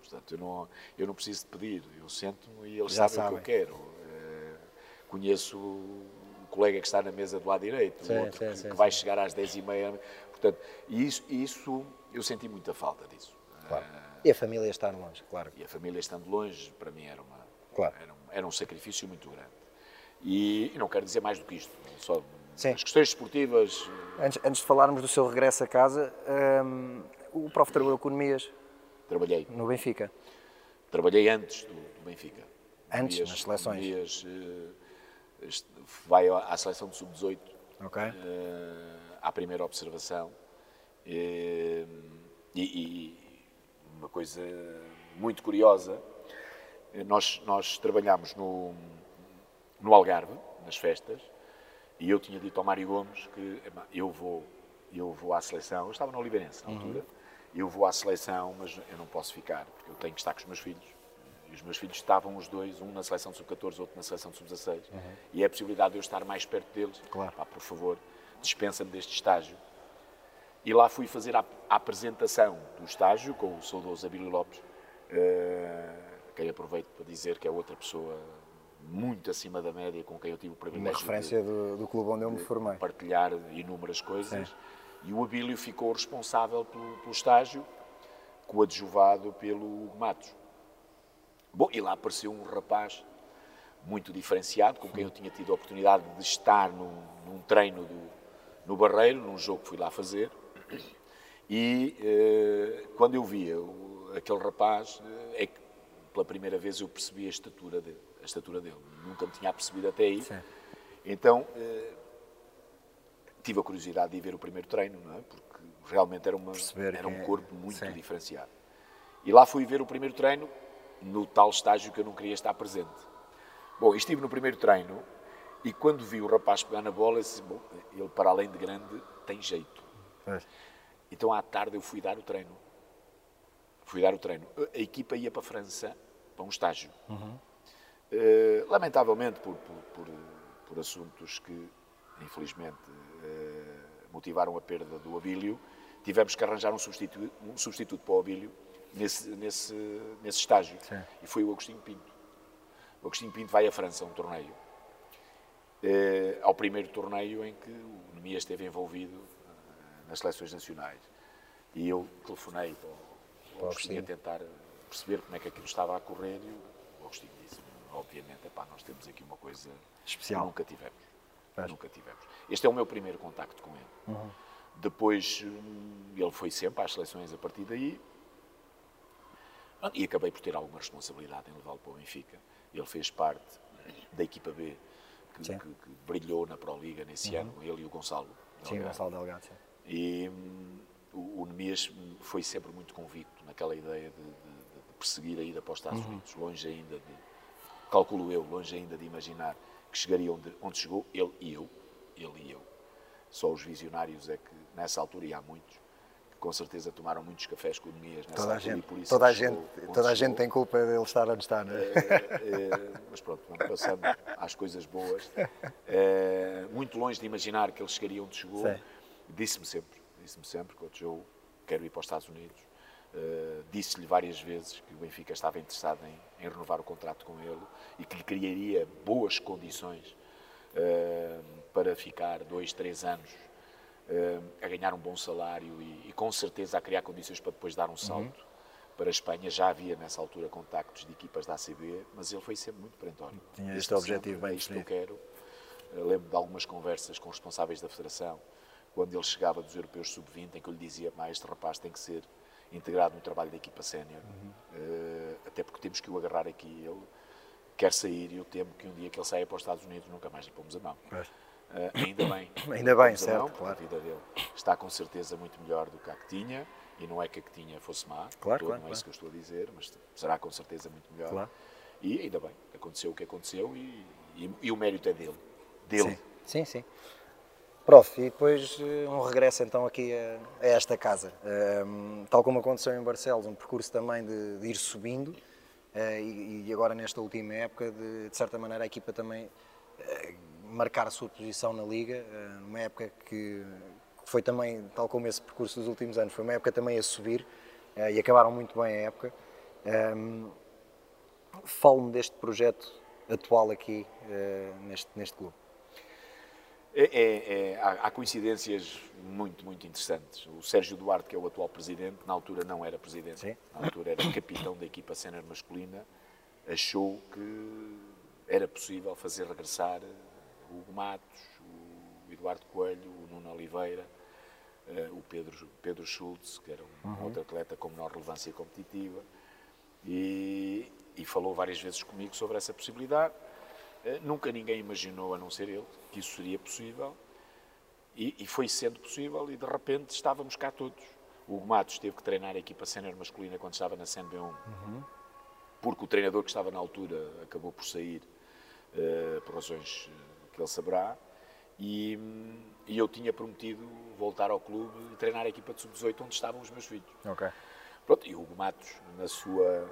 Portanto, eu não, eu não preciso de pedir, eu sento-me e eles Já sabem, sabem o que eu quero. Uh, conheço o colega que está na mesa do lado direito, sim, o outro sim, que, sim, que vai chegar às 10h30. Portanto, e isso, isso, eu senti muita falta disso. Claro. Uh, e a família estar longe, claro. E a família estando longe, para mim, era, uma, claro. era, um, era um sacrifício muito grande. E, e, não quero dizer mais do que isto. Só Sim. as questões esportivas. Antes, antes de falarmos do seu regresso a casa, um, o prof trabalhou economias. Trabalhei. No Benfica. Trabalhei antes do, do Benfica. Antes, nas seleções? Dias, uh, vai à seleção de sub-18. Ok. Uh, à primeira observação. Uh, e, e uma coisa muito curiosa. Nós, nós trabalhámos no, no Algarve, nas festas, e eu tinha dito ao Mário Gomes que eu vou, eu vou à seleção. Eu estava no Oliveirense na altura. Uhum. Eu vou à seleção, mas eu não posso ficar, porque eu tenho que estar com os meus filhos. E os meus filhos estavam os dois, um na seleção de sub-14, outro na seleção de sub-16. Uhum. E é a possibilidade de eu estar mais perto deles. Claro. Pá, por favor, dispensa-me deste estágio. E lá fui fazer a, a apresentação do estágio com o saudoso Abílio Lopes, uh, quem aproveito para dizer que é outra pessoa muito acima da média com quem eu tive o privilégio Uma referência de, do, do, clube onde eu me formei. partilhar inúmeras coisas. Sim. E o Abílio ficou responsável pelo, pelo estágio, coadjuvado pelo Matos. Bom, e lá apareceu um rapaz muito diferenciado, com quem eu tinha tido a oportunidade de estar num, num treino do, no Barreiro, num jogo que fui lá fazer. E eh, quando eu via o, aquele rapaz, eh, é que pela primeira vez eu percebi a estatura dele. A estatura dele. Nunca me tinha percebido até aí. Sim. Então eh, tive a curiosidade de ir ver o primeiro treino, não é? porque realmente era, uma, era um é- corpo muito Sim. diferenciado. E lá fui ver o primeiro treino no tal estágio que eu não queria estar presente. Bom, estive no primeiro treino e quando vi o rapaz pegar na bola, disse, bom, ele para além de grande tem jeito. É. Então à tarde eu fui dar o treino. Fui dar o treino. A equipa ia para a França para um estágio. Uhum. Uh, lamentavelmente, por, por, por, por, assuntos que, infelizmente, uh, motivaram a perda do Abílio, tivemos que arranjar um substituto, um substituto para o Abílio nesse, nesse, nesse estágio. Sim. E foi o Agostinho Pinto. O Agostinho Pinto vai à França a um torneio. Uh, ao primeiro torneio em que o Nemias esteve envolvido nas seleções nacionais. E eu telefonei para o, para Agostinho a tentar perceber como é que aquilo estava a correr e o Agostinho disse obviamente, epá, nós temos aqui uma coisa especial. Que nunca tivemos. Nunca tivemos. Este é o meu primeiro contacto com ele. Uhum. Depois, hum, ele foi sempre às seleções a partir daí. E acabei por ter alguma responsabilidade em levá-lo para o Benfica. Ele fez parte da equipa B, que, que, que brilhou na Pro Liga nesse uhum. ano, ele e o Gonçalo. Delgado. Sim, Gonçalo Delgado. Sim. E hum, o, o Nemias foi sempre muito convicto naquela ideia de, de, de perseguir a ida para os Estados uhum. Unidos, longe ainda de, calculo eu, longe ainda de imaginar que chegaria onde, onde chegou, ele e eu, ele e eu. Só os visionários é que, nessa altura, e há muitos, que com certeza tomaram muitos cafés com Nemias nessa toda altura, gente, e por isso toda a gente, toda a gente tem culpa dele estar onde está, não é? é, é mas pronto, vamos passando às coisas boas. É, muito longe de imaginar que ele chegaria onde chegou, disse-me sempre, disse-me sempre que o Joe quero ir para os Estados Unidos, Uh, Disse-lhe várias vezes que o Benfica estava interessado em, em, renovar o contrato com ele e que lhe criaria boas condições uh, para ficar dois, três anos uh, a ganhar um bom salário e, e, com certeza a criar condições para depois dar um salto uhum. para a Espanha. Já havia nessa altura contactos de equipas da ACB, mas ele foi sempre muito perentório. Tinha este objetivo bem é isto que eu quero. Lembro de algumas conversas com responsáveis da Federação, quando ele chegava dos europeus sub-20, em que eu lhe dizia, mas este rapaz tem que ser integrado no trabalho da equipa sénior, uhum. uh, até porque temos que o agarrar aqui. Ele quer sair e eu temo que um dia que ele saia para os Estados Unidos nunca mais lhe pomos a mão. Uh, ainda bem. ainda bem, certo, mão, claro. A vida dele está com certeza muito melhor do que a que tinha, e não é que a que tinha fosse má, claro, todo, claro, não é isso que eu estou a dizer, mas será com certeza muito melhor. Claro. E ainda bem, aconteceu o que aconteceu e, e, e o mérito é dele. Dele. Sim, sim. sim. Prof, e depois eh, um regresso então aqui a, a esta casa. Um, ehm, tal como aconteceu em Barcelos, um percurso também de, de ir subindo uh, e, e, agora nesta última época, de, de certa maneira, a equipa também uh, marcar a sua posição na Liga, uh, época que, que, foi também, tal como esse percurso dos últimos anos, foi uma época também a subir e acabaram muito bem a época. Um, ehm, Fale-me deste projeto atual aqui neste, neste clube. É, é, é, há, há, coincidências muito, muito interessantes. O Sérgio Duarte, que é o atual presidente, na altura não era presidente, Sim. na altura era capitão da equipa sénior masculina, achou que era possível fazer regressar o Hugo Matos, o Eduardo Coelho, o Nuno Oliveira, eh, o Pedro, Pedro Schultz, que era um uhum. outro atleta com menor relevância competitiva, e, e falou várias vezes comigo sobre essa possibilidade. Eh, nunca ninguém imaginou, a não ser ele, que isso seria possível. E, e, foi sendo possível e de repente estávamos cá todos. O Hugo Matos teve que treinar a equipa sénior masculina quando estava na CNB1, uhum. porque o treinador que estava na altura acabou por sair uh, por razões que ele saberá. E, e, eu tinha prometido voltar ao clube e treinar a equipa de sub-18 onde estavam os meus filhos. Okay. Pronto, e o Hugo Matos, na sua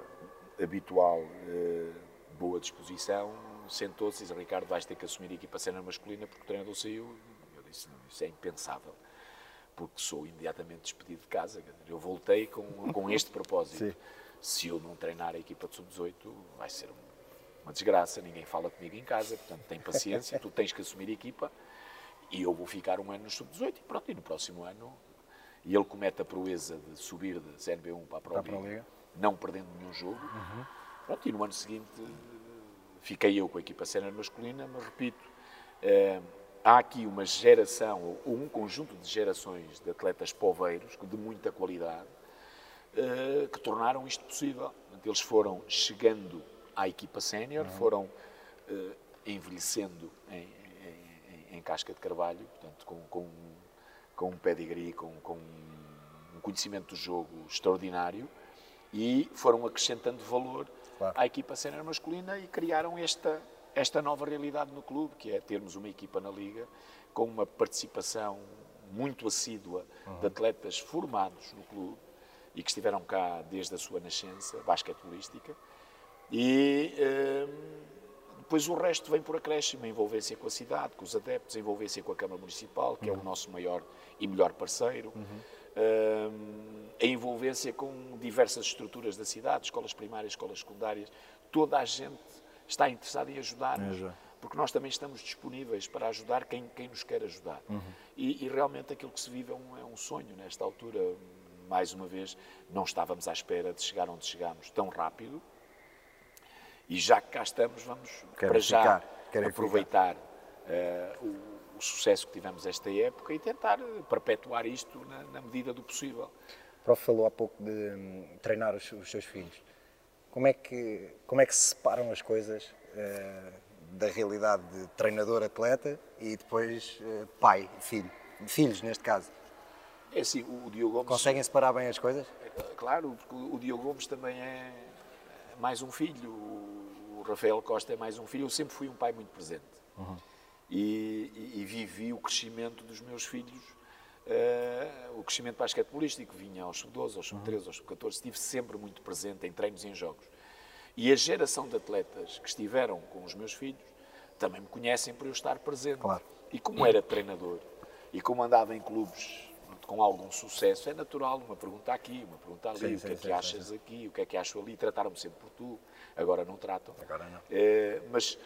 habitual uh, boa disposição, sentou-se e disse: Ricardo, vais ter que assumir a equipa cena masculina porque o treinador saiu. Eu disse: Não, isso é impensável, porque sou imediatamente despedido de casa. Eu voltei com, com este propósito. Sim. Se eu não treinar a equipa de sub-18, vai ser uma desgraça. Ninguém fala comigo em casa, portanto, tem paciência. tu tens que assumir a equipa e eu vou ficar um ano no sub-18 e pronto. E no próximo ano. E ele comete a proeza de subir de CNB1 para a Pro, Liga, Liga, não perdendo nenhum jogo. Uhum. Pronto, e no ano seguinte fiquei eu com a equipa sénior masculina, mas repito, eh, há aqui uma geração, ou um conjunto de gerações de atletas poveiros, de muita qualidade, eh, que tornaram isto possível. Eles foram chegando à equipa sénior, uhum. foram eh, envelhecendo em, em, em, casca de carvalho, portanto, com, com, com um pedigree, com, com um conhecimento do jogo extraordinário, e foram acrescentando valor claro. à equipa sénior masculina e criaram esta, esta nova realidade no clube, que é termos uma equipa na Liga com uma participação muito assídua uhum. de atletas formados no clube e que estiveram cá desde a sua nascença, basquetebolística, e eh, depois o resto vem por acréscimo, a envolvência com a cidade, com os adeptos, a envolvência com a Câmara Municipal, que uhum. é o nosso maior e melhor parceiro, uhum. Eh, a envolvência com diversas estruturas da cidade, escolas primárias, escolas secundárias, toda a gente está interessada em ajudar-nos. É porque nós também estamos disponíveis para ajudar quem, quem nos quer ajudar. Uhum. E, e, realmente aquilo que se vive é um, é um sonho nesta altura. Mais uma vez, não estávamos à espera de chegar onde chegámos tão rápido. E já que cá estamos, vamos Quero para já aproveitar uh, o, o, sucesso que tivemos esta época e tentar perpetuar isto na, na medida do possível. O prof falou há pouco de um, treinar os, os, seus filhos. Como é que, como é que se separam as coisas? Uh, da realidade de treinador-atleta e depois uh, pai, filho. Filhos, neste caso. É assim, o Diogo Gomes... Conseguem separar bem as coisas? É, claro, porque o Diogo Gomes também é mais um filho, o Rafael Costa é mais um filho. Eu sempre fui um pai muito presente. Uhum. E, e, e, vivi o crescimento dos meus filhos, uh, o crescimento basquetebolístico, vinha aos sub-12, aos sub-13, uhum. aos sub-14, estive sempre muito presente em treinos e em jogos. E a geração de atletas que estiveram com os meus filhos também me conhecem por eu estar presente. Claro. E como era treinador e como andava em clubes com algum sucesso, é natural uma pergunta aqui, uma pergunta ali, sim, o que sim, é que sim, achas aqui, o que é que acho ali, trataram-me sempre por tu, agora não tratam. Agora não. É, mas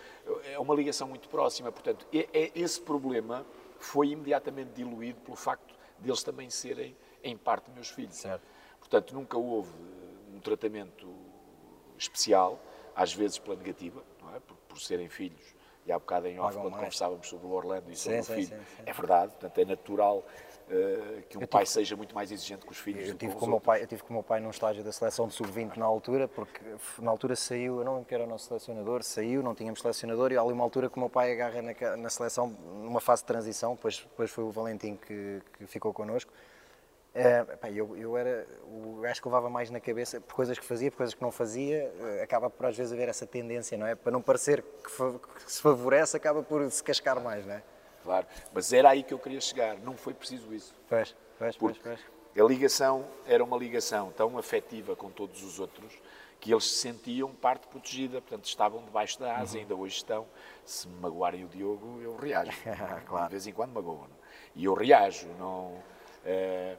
é uma ligação muito próxima, portanto, é, é, esse problema foi imediatamente diluído pelo facto deles também serem, em parte, meus filhos. Certo. Portanto, nunca houve um tratamento especial, às vezes pela negativa, é? por, por, serem filhos. E há bocado em off, quando mais. conversávamos sobre o Orlando e sobre o filho, é verdade, portanto é natural uh, que um eu pai tive, seja muito mais exigente com os filhos eu tive com com o meu pai Eu tive com o meu pai num estágio da seleção de sub-20 na altura, porque na altura saiu, eu não lembro que era o nosso selecionador, saiu, não tínhamos selecionador, e há ali uma altura que o meu pai agarra na, na seleção, numa fase de transição, depois, depois foi o Valentim que, que ficou connosco, Uh, pá, eu, eu, era o gajo que levava mais na cabeça por coisas que fazia, por coisas que não fazia, uh, acaba por às vezes haver essa tendência, não é? Para não parecer que, que, se favorece, acaba por se cascar mais, não é? Claro, mas era aí que eu queria chegar, não foi preciso isso. Pois, pois, pois, pois. A ligação era uma ligação tão afetiva com todos os outros que eles se sentiam parte protegida, portanto estavam debaixo da asa, uhum. ainda hoje estão. Se me magoarem o Diogo, eu reajo. claro. De vez em quando magoam. E eu reajo, não. Uh,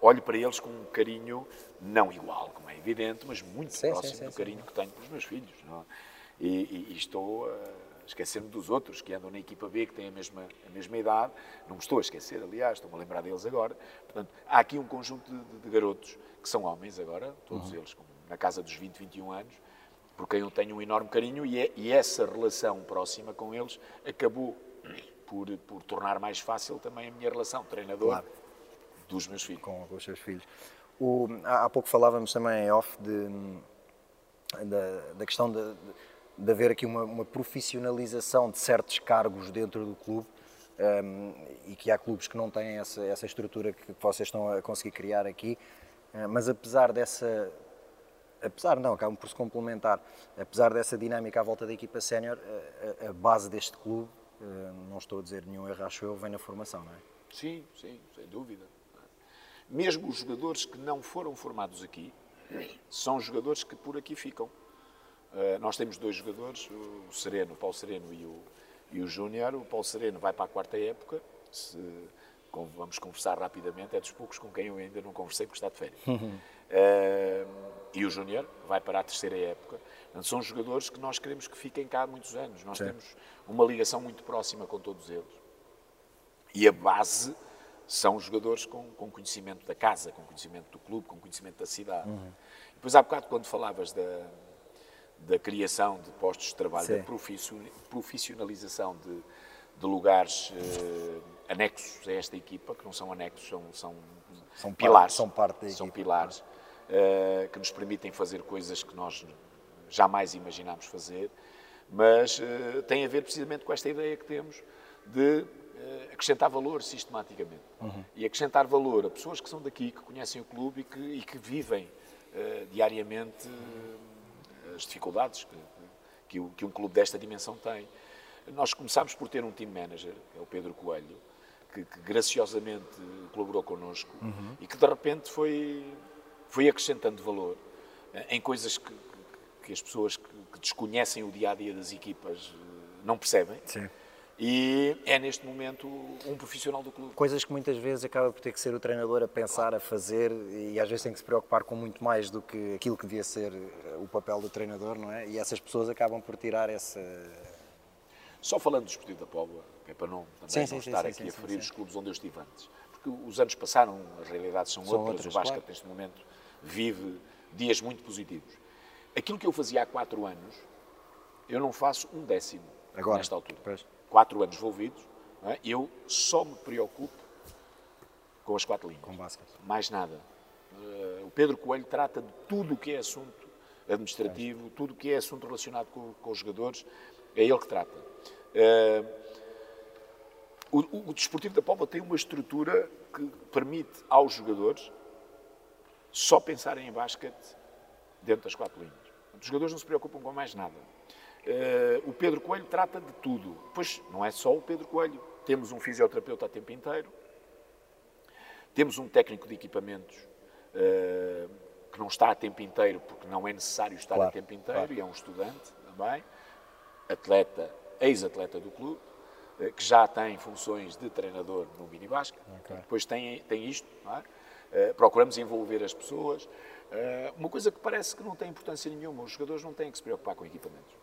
olho para eles com um carinho não igual, como é evidente, mas muito sim, próximo sim, sim, do carinho que tenho pelos meus filhos. É? E, e, e, estou a esquecer-me dos outros que andam na equipa B, que têm a mesma, a mesma idade. Não me estou a esquecer, aliás, estou-me a lembrar deles agora. Portanto, há aqui um conjunto de, de garotos que são homens agora, todos uhum. eles na casa dos 20, 21 anos, por quem eu tenho um enorme carinho e, é, e essa relação próxima com eles acabou por, por tornar mais fácil também a minha relação treinador. Claro dos meus filhos. Com, com os seus filhos. O, há, pouco falávamos também em off de, da, da questão de, de haver aqui uma, uma, profissionalização de certos cargos dentro do clube um, e que há clubes que não têm essa, essa estrutura que vocês estão a conseguir criar aqui, uh, mas apesar dessa. Apesar não, acabam por se complementar. Apesar dessa dinâmica à volta da equipa sénior, a, a, base deste clube, uh, não estou a dizer nenhum erro, acho eu, vem na formação, não é? Sim, sim, sem dúvida. Mesmo os jogadores que não foram formados aqui, são jogadores que por aqui ficam. Uh, nós temos dois jogadores, o Sereno, o Paulo Sereno e o, e o Júnior. O Paulo Sereno vai para a quarta época, se, vamos conversar rapidamente, é dos poucos com quem eu ainda não conversei porque está de férias. Uh, e o Júnior vai para a terceira época. Portanto, são jogadores que nós queremos que fiquem cá há muitos anos. Nós Sim. temos uma ligação muito próxima com todos eles. E a base são jogadores com, com conhecimento da casa, com conhecimento do clube, com conhecimento da cidade. Uhum. Depois, há bocado, quando falavas da, da criação de postos de trabalho, Sim. da profissionalização de, de lugares eh, anexos a esta equipa, que não são anexos, são, são, são pilares. Parte, são parte da São equipa. pilares eh, que nos permitem fazer coisas que nós jamais imaginámos fazer, mas eh, tem a ver precisamente com esta ideia que temos de uh, acrescentar valor sistematicamente. Uhum. E acrescentar valor a pessoas que são daqui, que conhecem o clube e que, e que vivem diariamente as dificuldades que, que, que, um clube desta dimensão tem. Nós começámos por ter um team manager, que é o Pedro Coelho, que, que graciosamente colaborou connosco uhum. e que de repente foi, foi acrescentando valor eh, em coisas que, que as pessoas que, que, desconhecem o dia a dia das equipas eh, não percebem. Sim. E é neste momento um profissional do clube. Coisas que muitas vezes acaba por ter que ser o treinador a pensar, a fazer e às vezes tem que se preocupar com muito mais do que aquilo que devia ser eh, o papel do treinador, não é? E essas pessoas acabam por tirar essa. Só falando do Esportivo da Póvoa, é para não, também sim, não sim, estar sim, aqui a ferir os clubes onde eu estive antes. Porque os anos passaram, as realidades são, são outras, outras, o Basket claro. neste momento vive dias muito positivos. Aquilo que eu fazia há quatro anos, eu não faço um décimo Agora, nesta altura. Pois quatro anos envolvidos, é? eu só me preocupo com as quatro linhas. Com basquete. Mais nada. Uh, o Pedro Coelho trata de tudo o que é assunto administrativo, tudo o que é assunto relacionado com, com, os jogadores, é ele que trata. Uh, o, o, o Desportivo da Póvoa tem uma estrutura que permite aos jogadores só pensarem em basquete dentro das quatro linhas. Os jogadores não se preocupam com mais nada. Uh, o Pedro Coelho trata de tudo. Pois não é só o Pedro Coelho. Temos um fisioterapeuta a tempo inteiro, temos um técnico de equipamentos uh, que não está a tempo inteiro, porque não é necessário estar claro, a tempo inteiro, claro. e é um estudante também, atleta, ex-atleta do clube, uh, que já tem funções de treinador no minibasca. Okay. Depois tem, tem isto, é? procuramos envolver as pessoas. uma coisa que parece que não tem importância nenhuma, os jogadores não têm que se preocupar com equipamentos.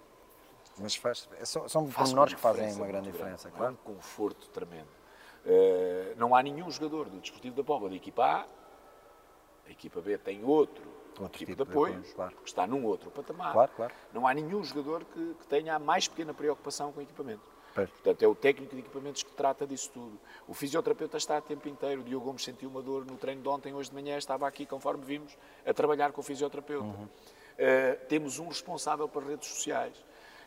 Mas faz, é são, são pormenores que fazem uma grande diferença, grande, claro. um conforto tremendo. Uh, não há nenhum jogador do Desportivo da Póvoa da equipa A, a equipa B tem outro, outro tipo, tipo de apoio, de claro. está num outro patamar. Claro, claro. Não há nenhum jogador que, que, tenha a mais pequena preocupação com o equipamento. Pois. Portanto, é o técnico de equipamentos que trata disso tudo. O fisioterapeuta está a tempo inteiro. O Diogo Gomes sentiu uma dor no treino de ontem, hoje de manhã, estava aqui, conforme vimos, a trabalhar com o fisioterapeuta. Uhum. Uh, temos um responsável para redes sociais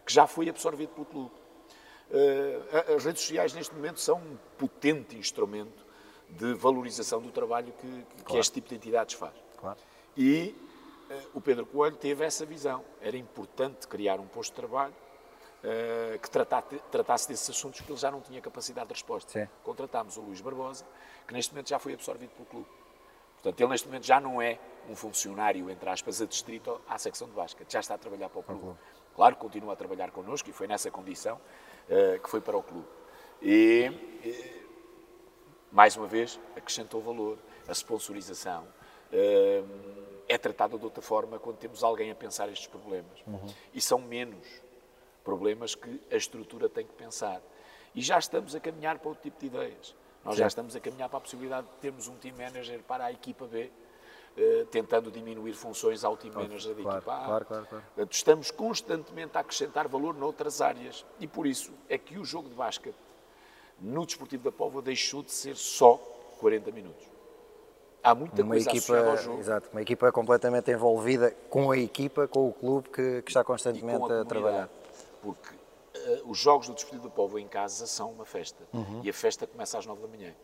que já foi absorvido pelo clube. Eh, as redes sociais, neste momento, são um potente instrumento de valorização do trabalho que, que claro. este tipo de entidades faz. Claro. E uh, o Pedro Coelho teve essa visão. Era importante criar um posto de trabalho uh, que tratasse, tratasse desses assuntos que ele já não tinha capacidade de resposta. Sim. Contratámos o Luís Barbosa, que neste momento já foi absorvido pelo clube. Portanto, ele neste momento já não é um funcionário, entre aspas, adstrito à secção de basquete, já está a trabalhar para o clube. Claro que continua a trabalhar connosco e foi nessa condição uh, que foi para o clube. E, e, mais uma vez, acrescentou valor, a sponsorização. Uh, é tratada de outra forma quando temos alguém a pensar estes problemas. Uhum. E são menos problemas que a estrutura tem que pensar. E já estamos a caminhar para outro tipo de ideias. Nós Sim. já estamos a caminhar para a possibilidade de termos um team manager para a equipa B, eh, tentando diminuir funções team manager da claro, equipa. Claro, claro, claro. Estamos constantemente a acrescentar valor noutras áreas e por isso é que o jogo de basquete no Desportivo da Póvoa deixou de ser só 40 minutos. Há muita uma coisa equipa, ao jogo. Exato, uma equipa completamente envolvida com a equipa, com o clube que, que está constantemente a, a, trabalhar. Porque uh, os jogos do Desportivo da Póvoa em casa são uma festa uhum. e a festa começa às 9 da manhã.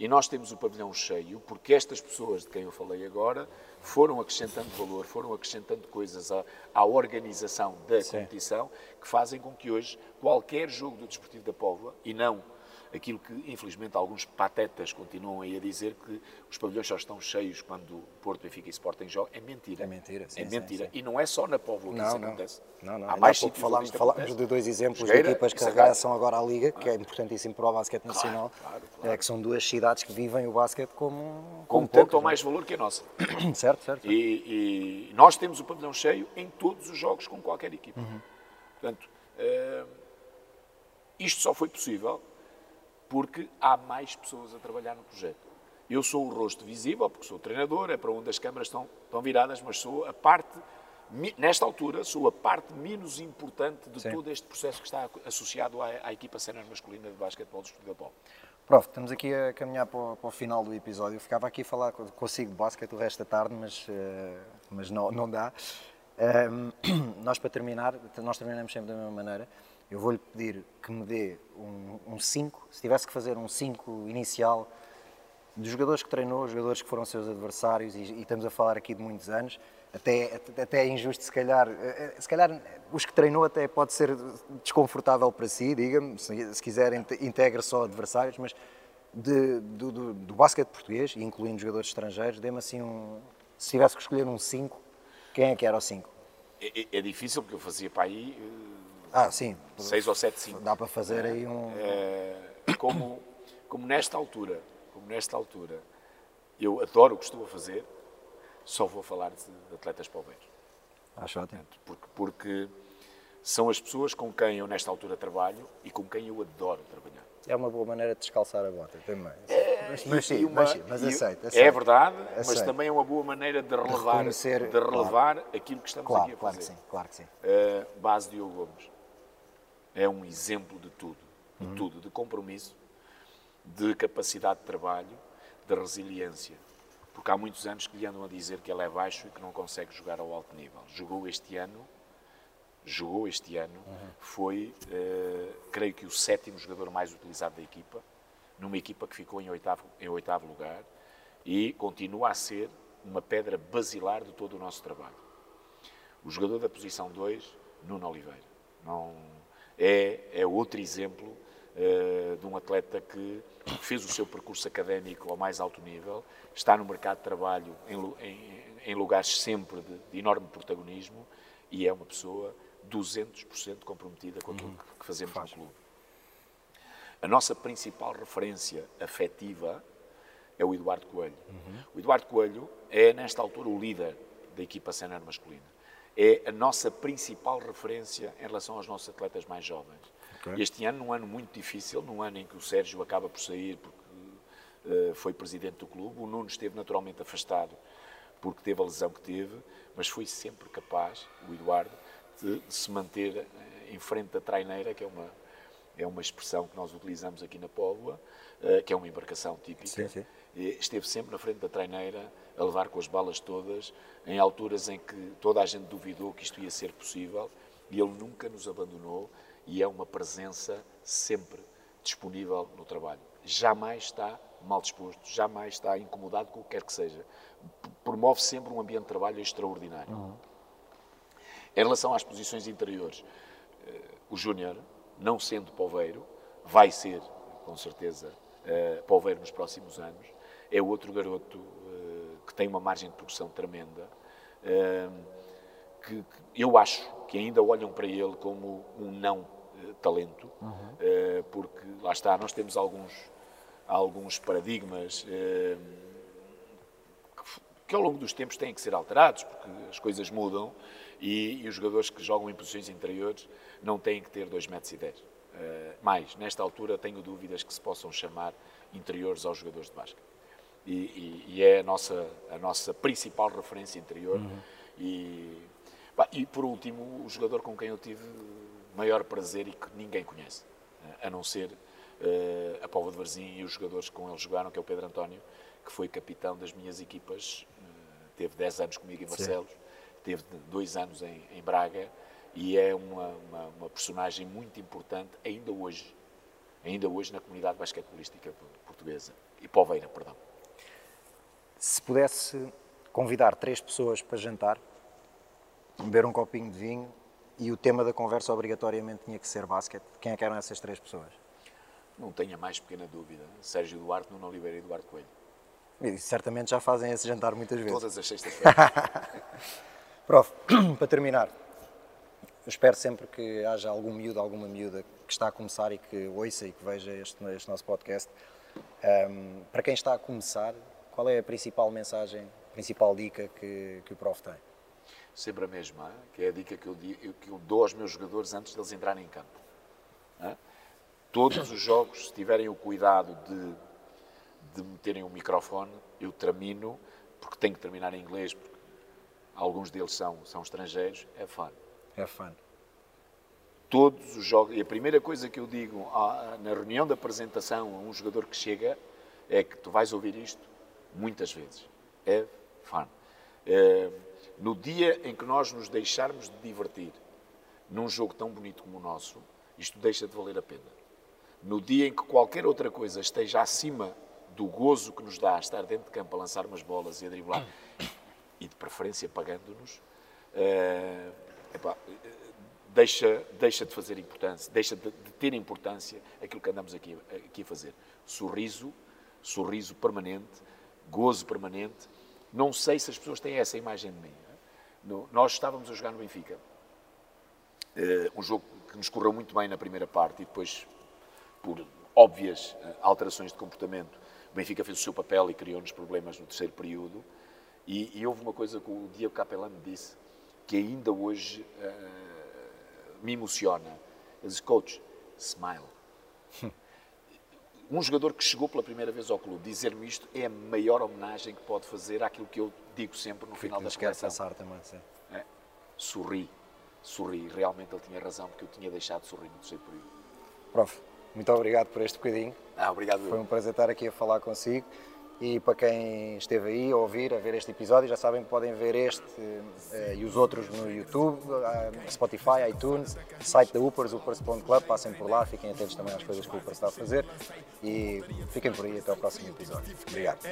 E nós temos o pavilhão cheio porque estas pessoas de quem eu falei agora foram acrescentando valor, foram acrescentando coisas à, à organização da Sim. competição que fazem com que hoje qualquer jogo do Desportivo da Póvoa, e não aquilo que, infelizmente, alguns patetas continuam aí a dizer que os pavilhões só estão cheios quando Porto, Benfica e Sporting jogam. É mentira. É mentira, sim, É mentira. Sim, sim. E não é só na Póvoa que não, isso não. acontece. Não, não. Há mais pouco falámos, falámos de dois exemplos de equipas que regressam agora à Liga, que é importantíssimo para o basquete nacional, claro, claro. É, que são duas cidades que vivem o basquete como Com tanto ou mais valor que a nossa. certo, certo. E, e, nós temos o pavilhão cheio em todos os jogos com qualquer equipa. Uhum. Portanto, uh, isto só foi possível porque há mais pessoas a trabalhar no projeto. Eu sou o rosto visível, porque sou treinador, é para onde as câmaras estão, estão viradas, mas sou a parte, nesta altura, sou a parte menos importante de Sim. todo este processo que está associado à, à equipa sénior masculina de basquetebol do Estudo da Pó. Prof, estamos aqui a caminhar para o, para o, final do episódio. Eu ficava aqui a falar consigo de basquete o resto da tarde, mas, uh, mas não, não dá. Nós, para terminar, nós terminamos sempre da mesma maneira eu vou-lhe pedir que me dê um 5, se tivesse que fazer um 5 inicial dos jogadores que treinou, jogadores que foram seus adversários, e, e, estamos a falar aqui de muitos anos, até, até é injusto se calhar, eh, eh, se calhar os que treinou até pode ser desconfortável para si, diga-me, se, se quiser integre só adversários, mas de, do, do, do basquete português, incluindo jogadores estrangeiros, dê-me assim um. Se tivesse que escolher um 5, quem é que era o 5? É, é, é, difícil porque eu fazia para aí. Ah, sim. 6 ou 7, 5. Dá para fazer aí um. É, como, como nesta altura, como nesta altura, eu adoro o que estou a fazer, só vou falar de atletas palmeiras. Acho ótimo. Porque, porque são as pessoas com quem eu nesta altura trabalho e com quem eu adoro trabalhar. É uma boa maneira de descalçar a bota também. É, mas, mas, sim, uma, mas, mas aceito, aceito, É verdade, aceito. mas também é uma boa maneira de relevar, de, de relevar claro. aquilo que estamos claro, aqui a fazer. Claro que sim, claro que sim. Uh, base Diogo Gomes é um exemplo de tudo, de uhum. tudo, de compromisso, de capacidade de trabalho, de resiliência. Porque há muitos anos que lhe andam a dizer que ele é baixo e que não consegue jogar ao alto nível. Jogou este ano jogou este ano, uhum. foi, uh, creio que, o sétimo jogador mais utilizado da equipa, numa equipa que ficou em oitavo, em oitavo lugar e continua a ser uma pedra basilar de todo o nosso trabalho. O jogador da posição 2, Nuno Oliveira. Não, é, é outro exemplo uh, de um atleta que fez o seu percurso académico ao mais alto nível, está no mercado de trabalho em, em, em lugares sempre de, de enorme protagonismo e é uma pessoa 200% comprometida com aquilo uhum. que fazemos Faz. no clube. A nossa principal referência afetiva é o Eduardo Coelho. Uhum. O Eduardo Coelho é, nesta altura, o líder da equipa sénior masculina. É a nossa principal referência em relação aos nossos atletas mais jovens. Okay. Este ano, num ano muito difícil, num ano em que o Sérgio acaba por sair porque uh, foi presidente do clube, o Nuno esteve naturalmente afastado porque teve a lesão que teve, mas foi sempre capaz, o Eduardo, de se manter eh, em frente da traineira, que é uma, é uma expressão que nós utilizamos aqui na Póvoa, uh, que é uma embarcação típica. Sim, sim. Esteve sempre na frente da traineira, a levar com as balas todas, em alturas em que toda a gente duvidou que isto ia ser possível, e ele nunca nos abandonou e é uma presença sempre disponível no trabalho. Jamais está mal disposto, jamais está incomodado com o que quer que seja. Promove sempre um ambiente de trabalho extraordinário. Uhum. Em relação às posições interiores, eh, o Júnior, não sendo polveiro, vai ser, com certeza, eh, polveiro nos próximos anos. É outro garoto que tem uma margem de progressão tremenda, que eu acho que ainda olham para ele como um não talento, uhum. porque lá está, nós temos alguns, alguns paradigmas que ao longo dos tempos têm que ser alterados, porque as coisas mudam e, e, os jogadores que jogam em posições interiores não têm que ter 2 metros e 10. Uh, eh, mais, nesta altura tenho dúvidas que se possam chamar interiores aos jogadores de basquete. E, e, e, é a nossa, a nossa principal referência interior. Uhum. E, e, por último, o jogador com quem eu tive maior prazer e que ninguém conhece, a não ser uh, a Póvoa de Varzim e os jogadores com ele jogaram, que é o Pedro António, que foi capitão das minhas equipas, uh, teve 10 anos comigo em Barcelos. Sim teve dois anos em, em Braga e é uma, uma, uma, personagem muito importante ainda hoje, ainda hoje na comunidade basquetebolística portuguesa, e poveira, perdão. Se pudesse convidar três pessoas para jantar, beber um copinho de vinho e o tema da conversa obrigatoriamente tinha que ser basquete, quem é que eram essas três pessoas? Não tenho a mais pequena dúvida. Sérgio Duarte, Nuno Oliveira e Eduardo Coelho. E certamente já fazem esse jantar muitas vezes. Todas as sextas-feiras. Prof, para terminar, eu espero sempre que haja algum miúdo, alguma miúda que está a começar e que ouça e que veja este, este nosso podcast. Um, para quem está a começar, qual é a principal mensagem, a principal dica que, que o Prof tem? Sempre a mesma, que é a dica que eu, que eu dou aos meus jogadores antes de eles entrarem em campo. Todos os jogos, se tiverem o cuidado de, de meterem o um microfone, eu termino, porque tenho que terminar em inglês, porque alguns deles são, são estrangeiros, é fun. É fun. Todos os jogos, e a primeira coisa que eu digo ah, na reunião de apresentação a um jogador que chega é que tu vais ouvir isto muitas vezes. É fun. É, no dia em que nós nos deixarmos de divertir num jogo tão bonito como o nosso, isto deixa de valer a pena. No dia em que qualquer outra coisa esteja acima do gozo que nos dá estar dentro de campo a lançar umas bolas e a driblar, e de preferência pagando-nos, uh, deixa, deixa de fazer importância, deixa de, de, ter importância aquilo que andamos aqui, aqui a fazer. Sorriso, sorriso permanente, gozo permanente. Não sei se as pessoas têm essa imagem de mim. No, nós estávamos a jogar no Benfica, uh, um jogo que nos correu muito bem na primeira parte e depois, por óbvias uh, alterações de comportamento, o Benfica fez o seu papel e criou-nos problemas no terceiro período. E, e, houve uma coisa que o Diego Capelano disse, que ainda hoje uh, me emociona. Ele disse, coach, smile. um jogador que chegou pela primeira vez ao clube dizer-me isto é a maior homenagem que pode fazer àquilo que eu digo sempre no final da coleção. passar também, sim. É? Sorri, sorri. Realmente ele tinha razão, porque eu tinha deixado de sorrir no terceiro período. Prof, muito obrigado por este bocadinho. Ah, obrigado. Foi um prazer estar aqui a falar consigo. E para quem esteve aí a ouvir, a ver este episódio, já sabem que podem ver este uh, e os outros no YouTube, uh, Spotify, iTunes, site da Upers, upers.club. Passem por lá, fiquem atentos também às coisas que o Upers está a fazer e fiquem por aí até o próximo episódio. Obrigado.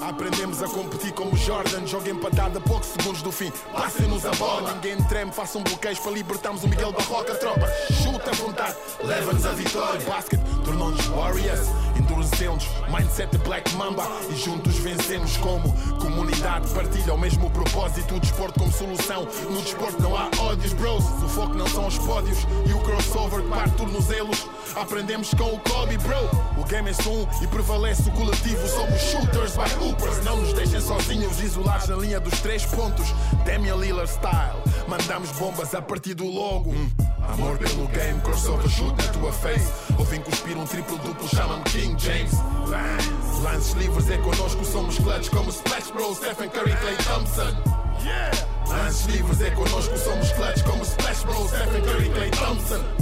Aprendemos a competir como Jordan, joga empatada a poucos segundos do fim. Passem-nos a bola, ninguém treme, façam bloqueios para libertarmos o Miguel Barroca. Tropa, chuta à vontade, leva-nos a vitória. Basket tornou-nos Warriors, endurecemos, mindset Black Mamba e juntos vencemos como comunidade. Partilha o mesmo propósito, o desporto como solução. No desporto não há ódios, bros. O foco não são os pódios e o crossover que parte tornozelos. Aprendemos com o Kobe, bro. O game é som e prevalece o coletivo. Somos shooters by hoopers. Não nos deixem sozinhos, isolados na linha dos três pontos. Damian Lillard style. Mandamos bombas a partir do logo. Hum. Amor pelo game, crossover shoot na tua face. Ou vem cuspir um triplo duplo, chama-me King James. Lances livres é connosco, somos clutch como Splash Bros, Stephen Curry, Clay Thompson. Yeah! Lances livres é connosco, somos clutch como Splash Bros, Stephen Curry, Clay Thompson.